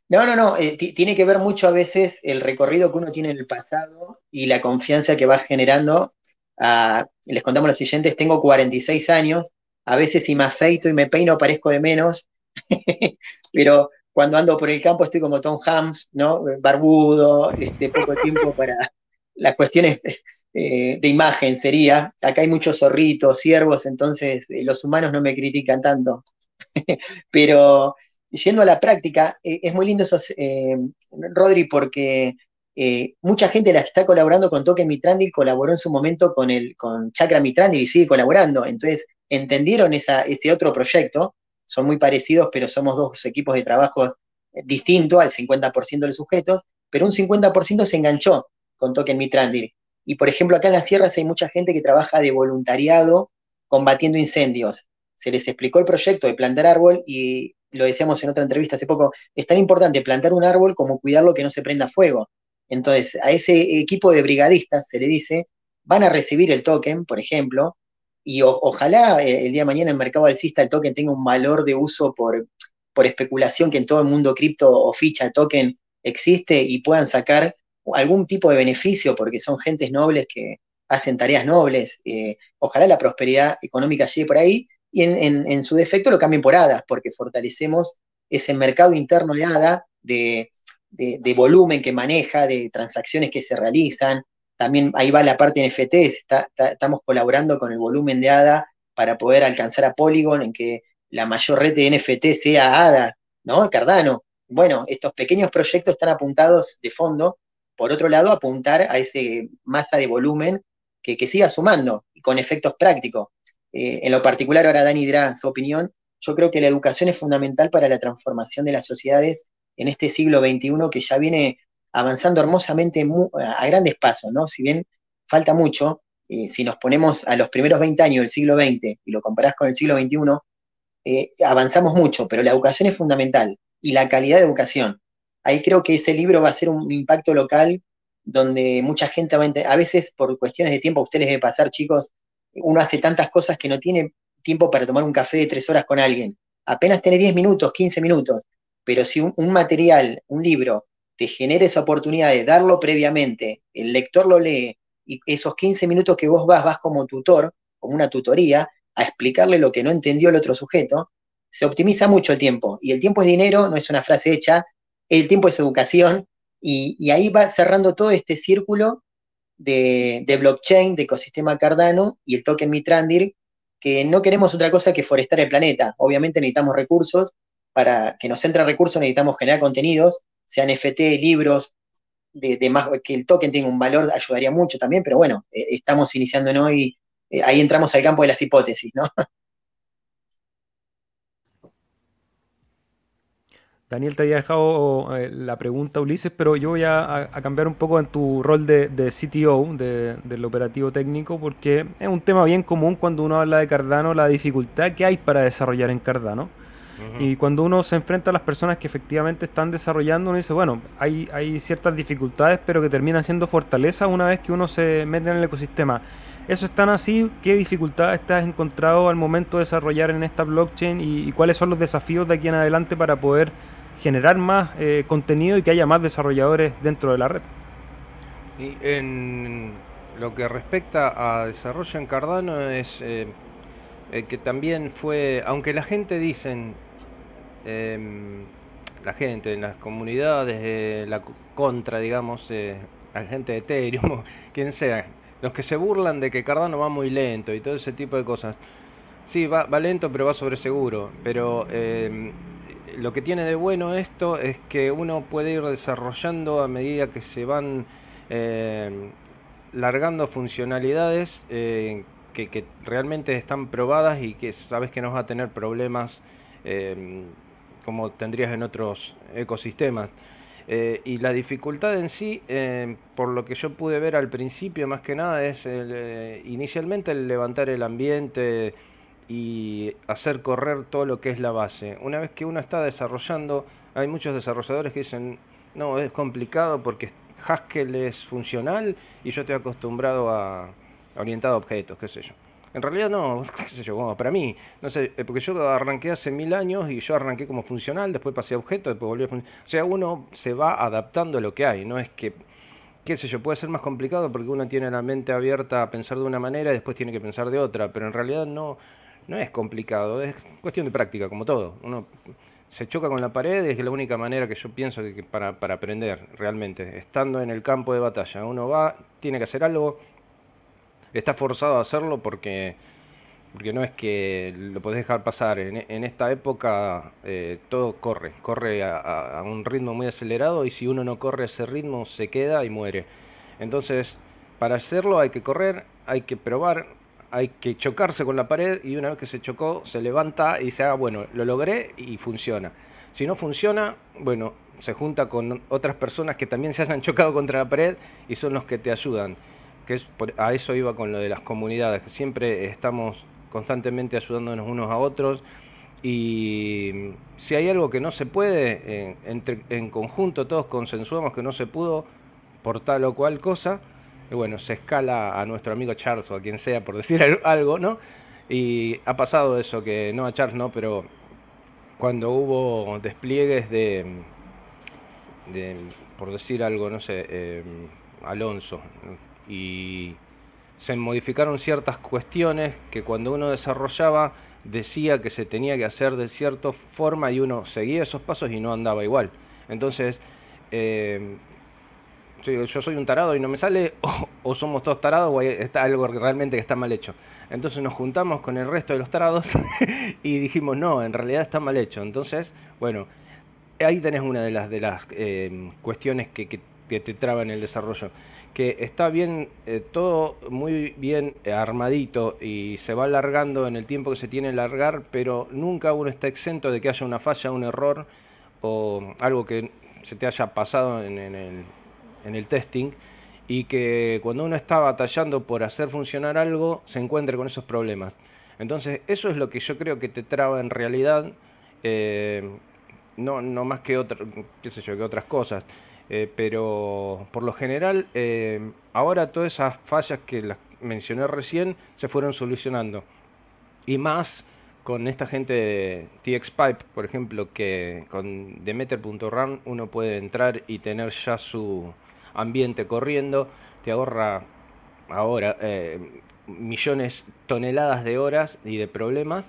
No, no, no. tiene que ver mucho a veces el recorrido que uno tiene en el pasado y la confianza que va generando les contamos los siguientes, tengo 46 años, a veces si me afeito y me peino parezco de menos, *laughs* pero cuando ando por el campo estoy como Tom Hams, ¿no? Barbudo, este, poco tiempo para las cuestiones eh, de imagen sería. Acá hay muchos zorritos, ciervos, entonces eh, los humanos no me critican tanto. *laughs* pero yendo a la práctica, eh, es muy lindo eso, Rodri, porque mucha gente la que está colaborando con Token Mitrandil colaboró en su momento con, el, con Chakra Mitrandil y sigue colaborando. Entonces, entendieron ese otro proyecto. Son muy parecidos, pero somos dos equipos de trabajo distintos al 50% de los sujetos, pero un 50% se enganchó con Token Mitrandil. Y por ejemplo, acá en las sierras hay mucha gente que trabaja de voluntariado combatiendo incendios. Se les explicó el proyecto de plantar árbol y lo decíamos en otra entrevista hace poco, es tan importante plantar un árbol como cuidarlo que no se prenda fuego. Entonces, a ese equipo de brigadistas se le dice, van a recibir el token, por ejemplo, y ojalá eh, el día de mañana el mercado alcista el token tenga un valor de uso por, por especulación que en todo el mundo cripto o ficha token existe y puedan sacar algún tipo de beneficio porque son gentes nobles que hacen tareas nobles. Eh, ojalá la prosperidad económica llegue por ahí y en, en, su defecto lo cambien por hadas porque fortalecemos ese mercado interno de ADA de de, volumen que maneja, de transacciones que se realizan. También ahí va la parte NFT, estamos colaborando con el volumen de ADA para poder alcanzar a Polygon en que la mayor red de NFT sea ADA, ¿no? Cardano. Bueno, estos pequeños proyectos están apuntados de fondo, por otro lado, apuntar a ese masa de volumen que, siga sumando y con efectos prácticos. Eh, en lo particular, ahora Dani dirá su opinión, yo creo que la educación es fundamental para la transformación de las sociedades en este siglo XXI que ya viene avanzando hermosamente a grandes pasos, ¿no? Si bien falta mucho, si nos ponemos a los primeros 20 años del siglo XX y lo comparás con el siglo XXI, eh, avanzamos mucho, pero la educación es fundamental y la calidad de educación. Ahí creo que ese libro va a ser un impacto local donde mucha gente a, veces por cuestiones de tiempo, a ustedes debe pasar, chicos, uno hace tantas cosas que no tiene tiempo para tomar un café de tres horas con alguien. Apenas tiene 10 minutos, 15 minutos pero si un, material, un libro, te genera esa oportunidad de darlo previamente, el lector lo lee y esos 15 minutos que vos vas, vas como tutor, como una tutoría, a explicarle lo que no entendió el otro sujeto, se optimiza mucho el tiempo. Y el tiempo es dinero, no es una frase hecha, el tiempo es educación, y, ahí va cerrando todo este círculo de, de, blockchain, de ecosistema Cardano y el token Mitrandir, que no queremos otra cosa que forestar el planeta. Obviamente necesitamos recursos, para que nos entre recursos necesitamos generar contenidos, sean FT, libros, de, más, que el token tenga un valor ayudaría mucho también, pero bueno, eh, estamos iniciando en hoy, eh, ahí entramos al campo de las hipótesis, ¿no? *laughs* Daniel, te había dejado eh, la pregunta, Ulises, pero yo voy a, cambiar un poco en tu rol de, CTO, del operativo técnico, porque es un tema bien común cuando uno habla de Cardano, la dificultad que hay para desarrollar en Cardano. Y cuando uno se enfrenta a las personas que efectivamente están desarrollando, uno dice, bueno, hay, hay ciertas dificultades, pero que terminan siendo fortaleza una vez que uno se mete en el ecosistema. ¿Eso es tan así? ¿Qué dificultades te has encontrado al momento de desarrollar en esta blockchain y, cuáles son los desafíos de aquí en adelante para poder generar más eh, contenido y que haya más desarrolladores dentro de la red? Y en lo que respecta a desarrollo en Cardano es eh, eh, que también fue, aunque la gente dicen Em, la gente en las comunidades, la contra, digamos, eh, la gente de Ethereum, *laughs* quien sea, los que se burlan de que Cardano va muy lento y todo ese tipo de cosas. Sí, va, va lento, pero va sobre seguro. Pero em, lo que tiene de bueno esto es que uno puede ir desarrollando a medida que se van em, largando funcionalidades eh, que, realmente están probadas y que sabes que no va a tener problemas como tendrías en otros ecosistemas. Eh, y la dificultad en sí, eh, por lo que yo pude ver al principio, más que nada, es eh, inicialmente el levantar el ambiente y hacer correr todo lo que es la base. Una vez que uno está desarrollando, hay muchos desarrolladores que dicen, no, es complicado porque Haskell es funcional y yo estoy acostumbrado a orientado a objetos, qué sé yo. En realidad no, *laughs* qué sé yo, para mí, no sé, eh, porque yo arranqué hace mil años y yo arranqué como funcional, después pasé a objeto, después volví a funcional. O sea, uno se va adaptando a lo que hay, no es que, qué sé yo, puede ser más complicado porque uno tiene la mente abierta a pensar de una manera y después tiene que pensar de otra, pero en realidad no, no es complicado, es cuestión de práctica, como todo. Uno se choca con la pared, es la única manera que yo pienso que para, para aprender realmente, estando en el campo de batalla. Uno va, tiene que hacer algo, está forzado a hacerlo porque, porque no es que lo podés dejar pasar. En, esta época eh, todo corre, corre a, un ritmo muy acelerado y si uno no corre ese ritmo se queda y muere. Entonces, para hacerlo hay que correr, hay que probar, hay que chocarse con la pared y una vez que se chocó se levanta y se haga, bueno, lo logré y funciona. Si no funciona, bueno, se junta con otras personas que también se hayan *laughs* chocado contra la pared y son los que te ayudan que es a eso iba con lo de las comunidades, que siempre estamos constantemente ayudándonos unos a otros y si hay algo que no se puede, en, conjunto todos consensuamos que no se pudo por tal o cual cosa, bueno, se escala a nuestro amigo Charles o a quien sea por *laughs* decir algo, ¿no? Y ha pasado eso, que no a Charles no, pero cuando hubo despliegues de, de por decir algo, no sé, eh, Alonso, y se modificaron ciertas cuestiones que cuando uno desarrollaba decía que se tenía que hacer de cierta forma y uno seguía esos pasos y no andaba igual. Entonces, eh, yo soy un tarado y no me sale, *laughs* o, somos todos tarados o está algo realmente que está mal hecho. Entonces nos juntamos con el resto de los tarados *laughs* y dijimos, no, en realidad está mal hecho. Entonces, bueno, ahí tenés una de las, de las eh, cuestiones que, que, que te traban el desarrollo que está bien, eh, todo muy bien armadito y se va alargando en el tiempo que se tiene que largar, pero nunca uno está exento de que haya una falla, un error o algo que se te haya pasado en, el, en el testing y que cuando uno está batallando por hacer funcionar algo se encuentre con esos problemas. Entonces eso es lo que yo creo que te traba en realidad, eh, no, no más que, otra, qué sé yo, que otras cosas. Eh, pero por lo general, eh, ahora todas esas fallas que las mencioné recién se fueron solucionando. Y más con esta gente de TXPipe, por ejemplo, que con Demeter.run uno puede entrar y tener ya su ambiente corriendo, te ahorra ahora eh, millones, toneladas de horas y de problemas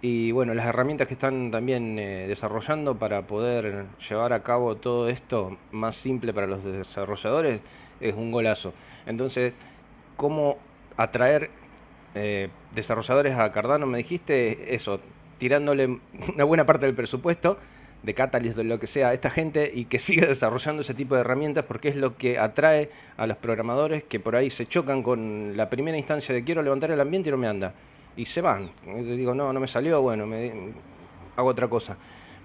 y bueno, las herramientas que están también eh, desarrollando para poder llevar a cabo todo esto más simple para los desarrolladores es un golazo. Entonces, ¿cómo atraer eh, desarrolladores a Cardano? Me dijiste eso, tirándole una buena parte del presupuesto de Catalyst o lo que sea a esta gente y que siga desarrollando ese tipo de herramientas porque es lo que atrae a los programadores que por ahí se chocan con la primera instancia de quiero levantar el ambiente y no me anda y se van. digo, no, no me salió, bueno, me, hago otra cosa.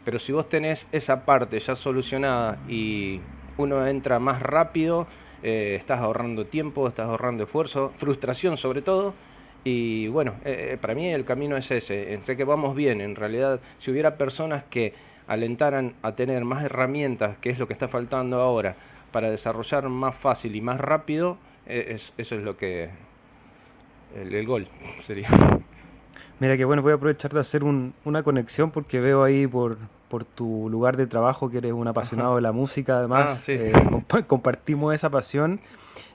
Pero si vos tenés esa parte ya solucionada y uno entra más rápido, eh, estás ahorrando tiempo, estás ahorrando esfuerzo, frustración sobre todo. Y bueno, eh, eh, para mí el camino es ese, entre que vamos bien, en realidad si hubiera personas que alentaran a tener más herramientas, que es lo que está faltando ahora, para desarrollar más fácil y más rápido, eso es lo que el, gol sería. Mira que bueno, voy a aprovechar de hacer una conexión porque veo ahí por, por tu lugar de trabajo que eres un apasionado de la música, además ah, eh, compartimos esa pasión.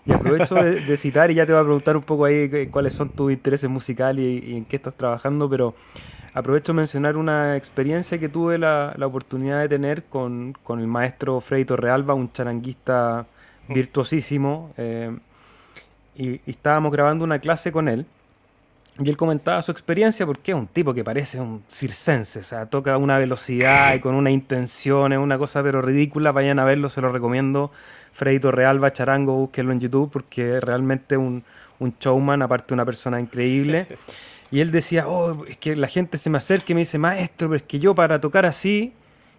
Y aprovecho de, citar y ya te voy a preguntar un poco ahí cuáles son tus intereses musicales y, en qué estás trabajando, pero aprovecho de mencionar una experiencia que tuve la, la oportunidad de tener con, con, el maestro Freddy Torrealba, un charanguista mm. virtuosísimo. Eh, y, estábamos grabando una clase con él. Y él comentaba su experiencia porque es un tipo que parece un circense, o sea, toca a una velocidad y con una intención, es una cosa pero ridícula, vayan a verlo, se lo recomiendo. Freddy Torrealba, Charango, búsquenlo en YouTube porque es realmente un, un showman, aparte una persona increíble. Y él decía, oh, es que la gente se me acerca y me dice, maestro, pero es que yo para tocar así,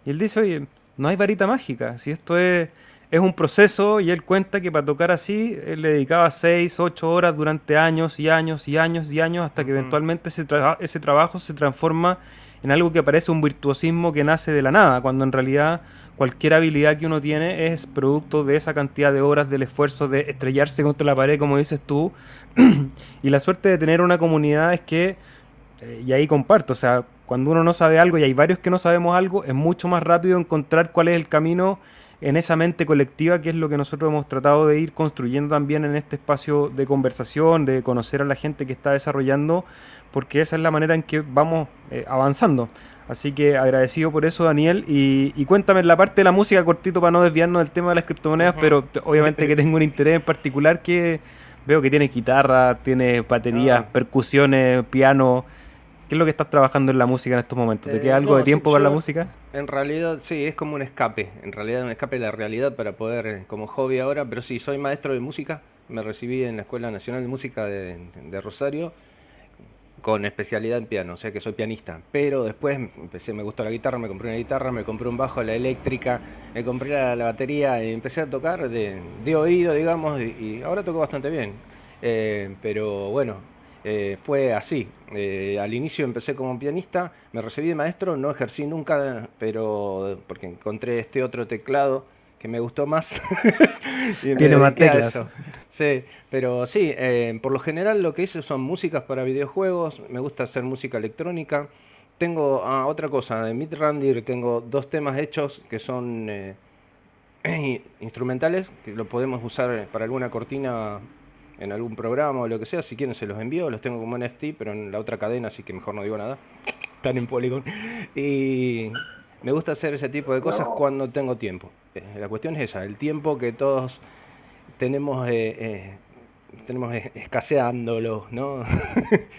y él dice, oye, no hay varita mágica. Si esto es, es un proceso y él cuenta que para tocar así, él le dedicaba 6, 8 horas durante años y años y años y años hasta que eventualmente ese, ese trabajo se transforma en algo que parece un virtuosismo que nace de la nada, cuando en realidad cualquier habilidad que uno tiene es producto de esa cantidad de horas del esfuerzo de estrellarse contra la pared, como dices tú. *clears throat* y la suerte de tener una comunidad es que, eh, y ahí comparto, o sea, cuando uno no sabe algo y hay varios que no sabemos algo, es mucho más rápido encontrar cuál es el camino en esa mente colectiva, que es lo que nosotros hemos tratado de ir construyendo también en este espacio de conversación, de conocer a la gente que está desarrollando, porque esa es la manera en que vamos eh, avanzando. Así que agradecido por eso, Daniel. Y, cuéntame la parte de la música, cortito, para no desviarnos del tema de las criptomonedas, pero obviamente que tengo un interés en particular que veo que tiene guitarra, tiene baterías, ah. percusiones, piano. ¿Qué es lo que estás trabajando en la música en estos momentos? ¿Te queda eh, algo de tiempo para la música? En realidad, sí, es como un escape. En realidad, un escape de la realidad para poder, eh, como hobby ahora. Pero sí, soy maestro de música. Me recibí en la Escuela Nacional de Música de Rosario con especialidad en piano, o sea que soy pianista. Pero después empecé, me gustó la guitarra, me compré una guitarra, me compré un bajo, la eléctrica, me compré la, batería y empecé a tocar de, oído, digamos, y, ahora toco bastante bien. Eh, pero bueno, eh, fue así. Eh, al inicio empecé como pianista, me recibí de maestro, no ejercí nunca, pero porque encontré este otro teclado que me gustó más. *laughs* Tiene más teclas. Sí, pero sí, eh, por lo general lo que hice son músicas para videojuegos, me gusta hacer música electrónica. Tengo ah, otra cosa, de Mid Randir tengo dos temas hechos que son eh, *clears throat* instrumentales, que lo podemos usar para alguna cortina en algún programa o lo que sea, si quieren se los envío, los tengo como NFT, pero en la otra cadena, así que mejor no digo nada. *laughs* Están en Polygon. Y me gusta hacer ese tipo de cosas cuando tengo tiempo. Eh, la cuestión es esa, el tiempo que todos tenemos, eh, eh, tenemos escaseándolo, ¿no?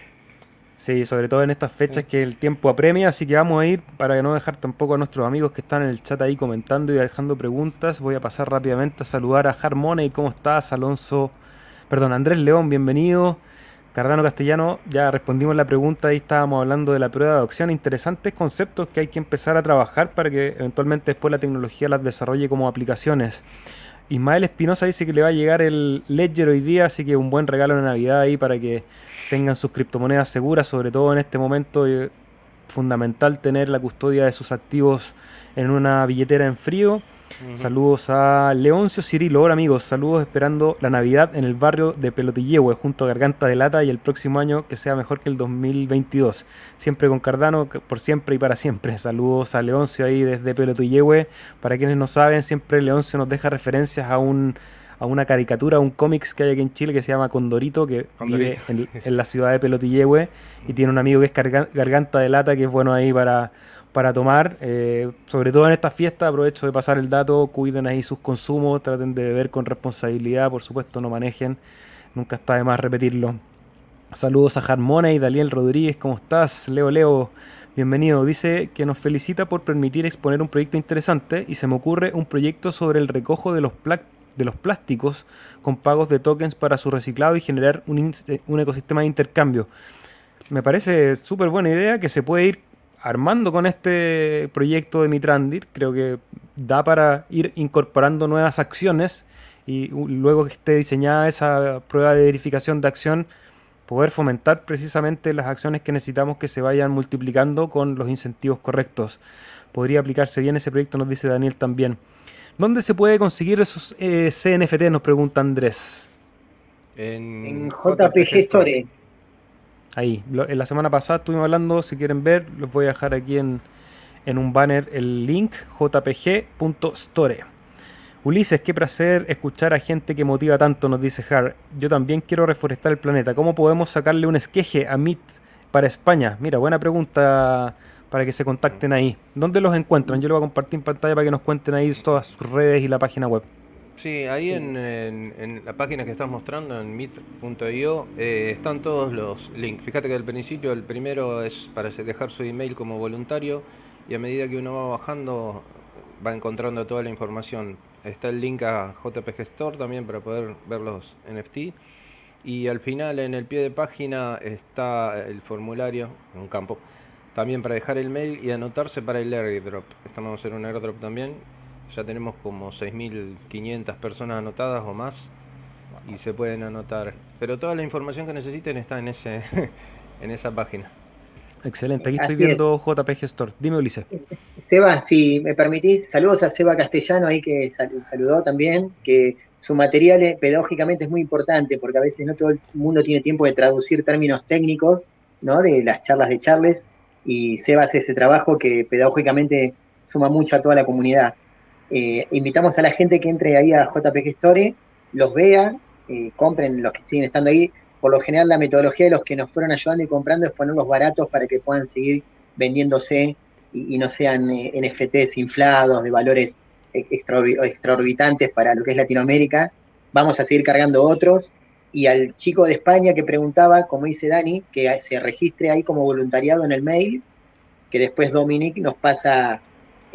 *laughs* sí, sobre todo en estas fechas que el tiempo apremia, así que vamos a ir para no dejar tampoco a nuestros amigos que están en el chat ahí comentando y dejando preguntas. Voy a pasar rápidamente a saludar a Harmony, ¿cómo estás? Alonso, perdón, Andrés León, bienvenido. Cardano Castellano, ya respondimos la pregunta, ahí estábamos hablando de la prueba de adopción, interesantes conceptos que hay que empezar a trabajar para que eventualmente después la tecnología las desarrolle como aplicaciones. Ismael Espinosa dice que le va a llegar el Ledger hoy día, así que un buen regalo de Navidad ahí para que tengan sus criptomonedas seguras, sobre todo en este momento fundamental tener la custodia de sus activos en una billetera en frío. Saludos a Leoncio Cirilo. Hola amigos, saludos esperando la Navidad en el barrio de Pelotillehue junto a Garganta de Lata y el próximo año que sea mejor que el 2022. Siempre con Cardano, por siempre y para siempre. *laughs* Saludos a Leoncio ahí desde Pelotillehue. Para quienes no saben, siempre Leoncio nos deja referencias a un a una caricatura, a un cómics que hay aquí en Chile que se llama Condorito, que vive en, *laughs* en, la ciudad de Pelotillehue y tiene un amigo que es Garganta de Lata, que es bueno ahí para para tomar, eh, sobre todo en estas fiestas, aprovecho de pasar el dato, cuiden ahí sus consumos, traten de beber con responsabilidad, por supuesto no manejen, nunca está de más repetirlo. Saludos a Harmona y Daniel Rodríguez, ¿cómo estás? Leo Leo, bienvenido. Dice que nos felicita por permitir exponer un proyecto interesante y se me ocurre un proyecto sobre el recojo de los, de los plásticos con pagos de tokens para su reciclado y generar un, un ecosistema de intercambio. Me parece súper buena idea que se puede ir armando con este proyecto de Mitrandir, creo que da para ir incorporando nuevas acciones y luego que esté diseñada esa prueba de verificación de acción, poder fomentar precisamente las acciones que necesitamos que se vayan multiplicando con los incentivos correctos. Podría aplicarse bien ese proyecto, nos dice Daniel también. ¿Dónde se puede conseguir esos eh, CNFT? Nos pregunta Andrés. En, JPG Store. Ahí, en la semana pasada estuvimos hablando, si quieren ver, les voy a dejar aquí en, un banner el link jpg.store. Ulises, qué placer escuchar a gente que motiva tanto, nos dice Har. Yo también quiero reforestar el planeta. ¿Cómo podemos sacarle un esqueje a MIT para España? Mira, buena pregunta para que se contacten ahí. ¿Dónde los encuentran? Yo lo voy a compartir en pantalla para que nos cuenten ahí todas sus redes y la página web. Sí, ahí En, la página que estás mostrando, en meet.io, eh, están todos los links. Fíjate que al principio el primero es para dejar su email como voluntario y a medida que uno va bajando va encontrando toda la información. Está el link a JPG Store también para poder ver los NFT. Y al final en el pie de página está el formulario, un campo, también para dejar el mail y anotarse para el airdrop. Estamos en un airdrop también. Ya tenemos como 6.500 personas anotadas o más y se pueden anotar. Pero toda la información que necesiten está en ese *laughs* en esa página. Excelente, aquí estoy viendo JPG Store. Dime, Ulises. Seba, si me permitís, saludos a Seba Castellano ahí que saludó también, que su material eh, pedagógicamente es muy importante porque a veces no todo el mundo tiene tiempo de traducir términos técnicos, ¿no? De las charlas de Charles y Seba hace ese trabajo que pedagógicamente suma mucho a toda la comunidad. Eh, invitamos a la gente que entre ahí a JPG Store, los vea, eh, compren los que siguen estando ahí por lo general la metodología de los que nos fueron ayudando y comprando es ponerlos baratos para que puedan seguir vendiéndose y, no sean eh, NFTs inflados de valores extraorbitantes para lo que es Latinoamérica. Vamos a seguir cargando otros. Y al chico de España que preguntaba, como dice Dani, que se registre ahí como voluntariado en el mail, que después Dominic nos pasa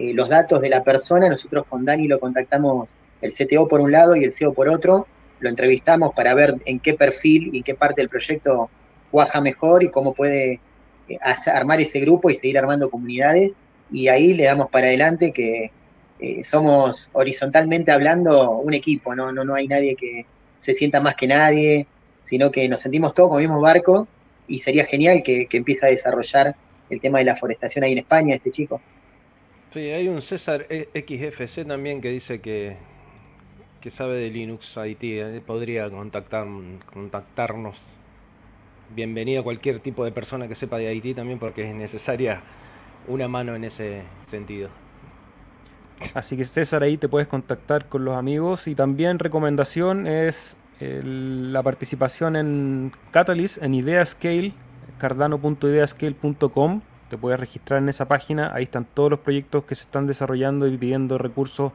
eh, los datos de la persona. Nosotros con Dani lo contactamos el CTO por un lado y el CEO por otro lo entrevistamos para ver en qué perfil y qué parte del proyecto cuaja mejor y cómo puede eh, armar ese grupo y seguir armando comunidades. Y ahí le damos para adelante que eh, somos horizontalmente hablando un equipo, ¿no? No, no hay nadie que se sienta más que nadie, sino que nos sentimos todos con el mismo barco y sería genial que, que empiece a desarrollar el tema de la forestación ahí en España, este chico. Sí, hay un César e, XFC también que dice que, que sabe de Linux Haití eh, podría contactar, contactarnos. Bienvenido a cualquier tipo de persona que sepa de Haití también porque es necesaria una mano en ese sentido. Así que César ahí te puedes contactar con los amigos y también recomendación es la participación en Catalyst, en Ideascale, cardano.ideascale.com. Te puedes registrar en esa página, ahí están todos los proyectos que se están desarrollando y pidiendo recursos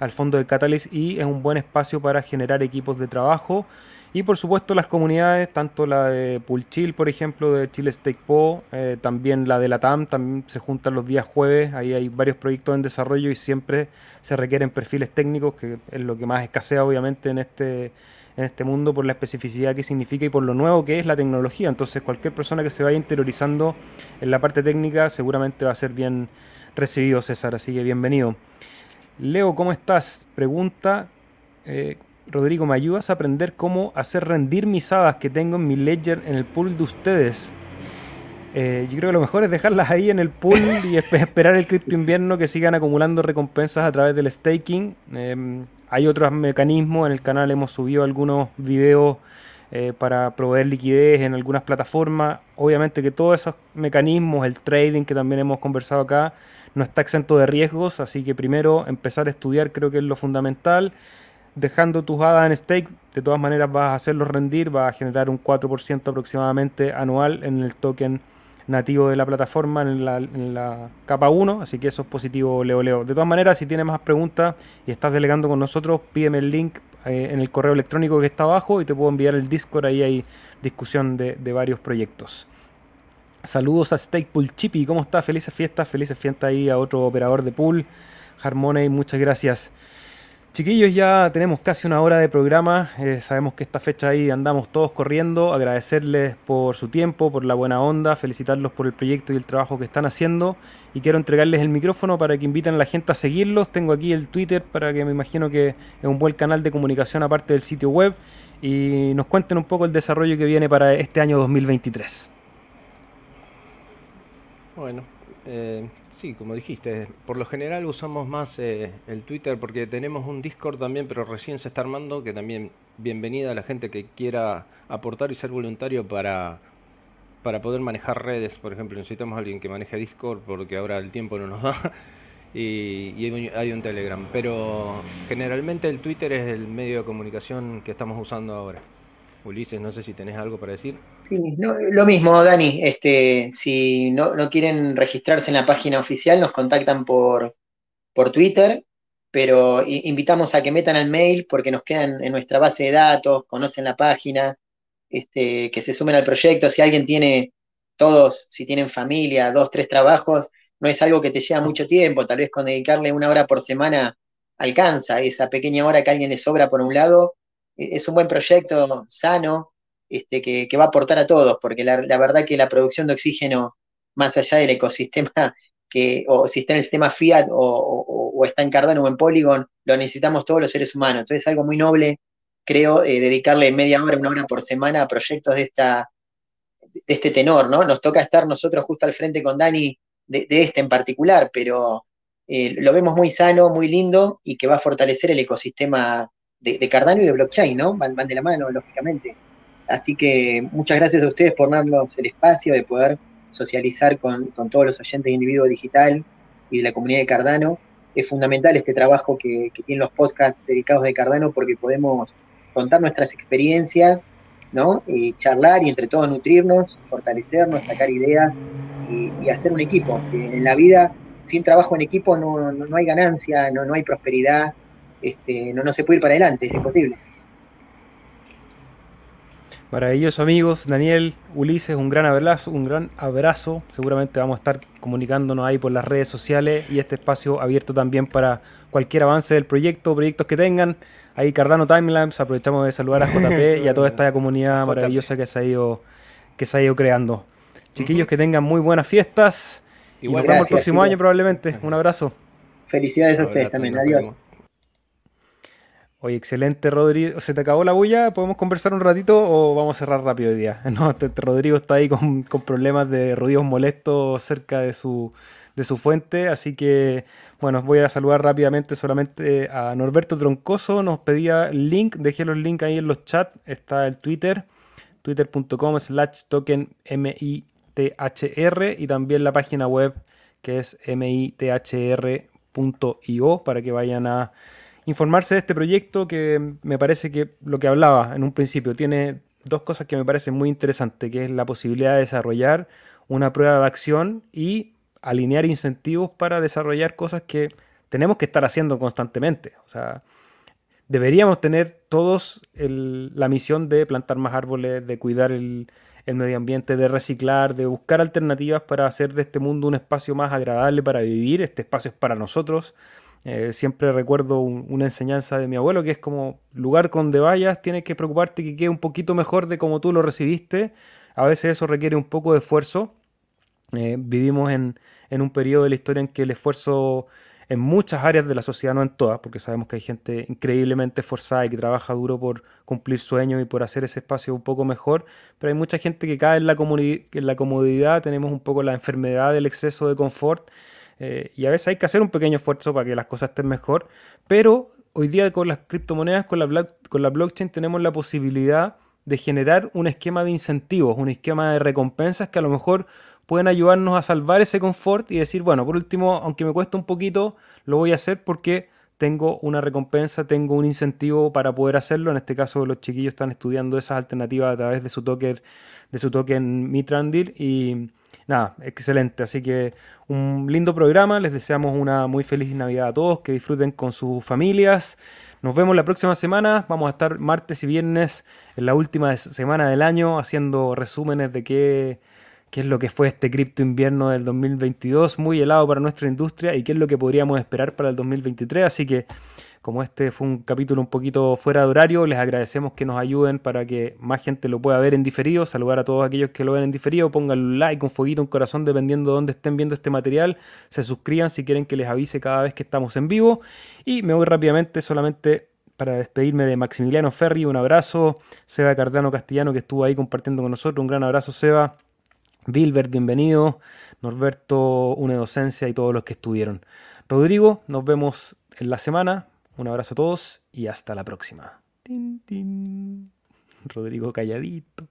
al fondo de Catalyst y es un buen espacio para generar equipos de trabajo. Y por supuesto las comunidades, tanto la de Pulchil, por ejemplo, de Chile Steak Po, eh, también la de la TAM, también se juntan los días jueves, ahí hay varios proyectos en desarrollo y siempre se requieren perfiles técnicos, que es lo que más escasea obviamente en este, en este mundo por la especificidad que significa y por lo nuevo que es la tecnología. Entonces cualquier persona que se vaya interiorizando en la parte técnica seguramente va a ser bien recibido, César, así que bienvenido. Leo, ¿cómo estás? Pregunta. Eh, Rodrigo, ¿me ayudas a aprender cómo hacer rendir mis hadas que tengo en mi ledger en el pool de ustedes? Eh, yo creo que lo mejor es dejarlas ahí en el pool y *laughs* esperar el cripto invierno que sigan acumulando recompensas a través del staking. Em, hay otros mecanismos, en el canal hemos subido algunos videos eh, para proveer liquidez en algunas plataformas. Obviamente que todos esos mecanismos, el trading que también hemos conversado acá, no está exento de riesgos, así que primero empezar a estudiar creo que es lo fundamental. Dejando tus hadas en stake, de todas maneras vas a hacerlos rendir, vas a generar un 4% aproximadamente anual en el token nativo de la plataforma en la, capa 1, así que eso es positivo, Leo Leo. De todas maneras, si tienes más preguntas y estás delegando con nosotros, pídeme el link eh, en el correo electrónico que está abajo y te puedo enviar el Discord, ahí hay discusión de, varios proyectos. Saludos a Stake Pool Chippy, ¿cómo está? Felices fiestas, felices fiestas ahí a otro operador de pool, Harmoney, muchas gracias. Chiquillos, ya tenemos casi una hora de programa, eh, sabemos que esta fecha ahí andamos todos corriendo, agradecerles por su tiempo, por la buena onda, felicitarlos por el proyecto y el trabajo que están haciendo. Y quiero entregarles el micrófono para que inviten a la gente a seguirlos, tengo aquí el Twitter para que me imagino que es un buen canal de comunicación aparte del sitio web. Y nos cuenten un poco el desarrollo que viene para este año 2023. Bueno, eh, sí, como dijiste, por lo general usamos más eh, el Twitter porque tenemos un Discord también, pero recién se está armando, que también bienvenida a la gente que quiera aportar y ser voluntario para, para poder manejar redes. Por ejemplo, necesitamos a alguien que maneje Discord porque ahora el tiempo no nos da. *laughs* Y, y, hay un Telegram, pero generalmente el Twitter es el medio de comunicación que estamos usando ahora. Ulises, no sé si tenés algo para decir. Sí, lo mismo, Dani. Este, si no, quieren registrarse en la página oficial, nos contactan por, por Twitter, pero invitamos a que metan el mail porque nos quedan en nuestra base de datos, conocen la página, este, que se sumen al proyecto. Si alguien tiene todos, si tienen familia, dos, tres trabajos, no es algo que te lleva mucho tiempo, tal vez con dedicarle una hora por semana alcanza esa pequeña hora que a alguien le sobra por un lado es un buen proyecto sano este, que, va a aportar a todos, porque la, verdad que la producción de oxígeno más allá del ecosistema que, o si está en el sistema Fiat o, está en Cardano o en Polygon, lo necesitamos todos los seres humanos. Entonces es algo muy noble, creo, eh, dedicarle media hora, una hora por semana a proyectos de, esta, de este tenor, ¿no? Nos toca estar nosotros justo al frente con Dani de, este en particular, pero eh, lo vemos muy sano, muy lindo y que va a fortalecer el ecosistema de, Cardano y de blockchain, ¿no? Van, de la mano, lógicamente. Así que muchas gracias a ustedes por darnos el espacio de poder socializar con, todos los oyentes de Individuo Digital y de la comunidad de Cardano. Es fundamental este trabajo que, tienen los podcasts dedicados de Cardano porque podemos contar nuestras experiencias, ¿no? Y charlar y entre todos nutrirnos, fortalecernos, sacar ideas y, hacer un equipo. en la vida, sin trabajo en equipo no, no, hay ganancia, no, no hay prosperidad, este, no, no se puede ir para adelante, es imposible. Maravilloso amigos, Daniel, Ulises, un gran abrazo, un gran abrazo. Seguramente vamos a estar comunicándonos ahí por las redes sociales y este espacio abierto también para cualquier avance del proyecto, proyectos que tengan. Ahí Cardano Timelapse, aprovechamos de saludar a *laughs* JP y a toda esta comunidad maravillosa que se ha ido, que se ha ido creando. Chiquillos, que tengan muy buenas fiestas y nos vemos el próximo año probablemente. Un abrazo. Felicidades a ustedes también. Adiós. Oye, excelente, Rodrigo. ¿Se te acabó la bulla? ¿Podemos conversar un ratito o vamos a cerrar rápido hoy día? *laughs* No, este, este Rodrigo está ahí con, problemas de ruidos molestos cerca de su, de su fuente, así que, bueno, voy a saludar rápidamente solamente a Norberto Troncoso. Nos pedía link, dejé los links ahí en los chats. Está el Twitter, twitter.com slash token MITHR y también la página web que es mithr.io para que vayan a informarse de este proyecto que me parece que lo que hablaba en un principio tiene dos cosas que me parecen muy interesantes, que es la posibilidad de desarrollar una prueba de acción y alinear incentivos para desarrollar cosas que tenemos que estar haciendo constantemente. O sea, deberíamos tener todos la misión de plantar más árboles, de cuidar el, el medio ambiente, de reciclar, de buscar alternativas para hacer de este mundo un espacio más agradable para vivir. Este espacio es para nosotros, eh, siempre recuerdo una enseñanza de mi abuelo que es como lugar donde vayas tienes que preocuparte que quede un poquito mejor de como tú lo recibiste. A veces eso requiere un poco de esfuerzo. Eh, vivimos en, un periodo de la historia en que el esfuerzo en muchas áreas de la sociedad, no en todas, porque sabemos que hay gente increíblemente esforzada y que trabaja duro por cumplir sueños y por hacer ese espacio un poco mejor, pero hay mucha gente que cae en en la comodidad, tenemos un poco la enfermedad del exceso de confort eh, y a veces hay que hacer un pequeño esfuerzo para que las cosas estén mejor, pero hoy día con las criptomonedas, con la, con la blockchain, tenemos la posibilidad de generar un esquema de incentivos, un esquema de recompensas que a lo mejor pueden ayudarnos a salvar ese confort y decir, bueno, por último, aunque me cueste un poquito, lo voy a hacer porque tengo una recompensa, tengo un incentivo para poder hacerlo. En este caso, los chiquillos están estudiando esas alternativas a través de su token, de su token Mitrandil y nada, excelente. Así que un lindo programa. Les deseamos una muy feliz Navidad a todos. Que disfruten con sus familias. Nos vemos la próxima semana. Vamos a estar martes y viernes en la última semana del año haciendo resúmenes de qué, qué es lo que fue este cripto invierno del 2022. Muy helado para nuestra industria y qué es lo que podríamos esperar para el 2023. Así que como este fue un capítulo un poquito fuera de horario, les agradecemos que nos ayuden para que más gente lo pueda ver en diferido. Saludar a todos aquellos que lo ven en diferido. Pongan un like, un fueguito, un corazón, dependiendo de dónde estén viendo este material. Se suscriban si quieren que les avise cada vez que estamos en vivo. Y me voy rápidamente solamente para despedirme de Maximiliano Ferri. Un abrazo. Seba Cardano Castellano que estuvo ahí compartiendo con nosotros. Un gran abrazo, Seba. Bilbert, bienvenido. Norberto, Une Docencia y todos los que estuvieron. Rodrigo, nos vemos en la semana. Un abrazo a todos y hasta la próxima. Rodrigo calladito.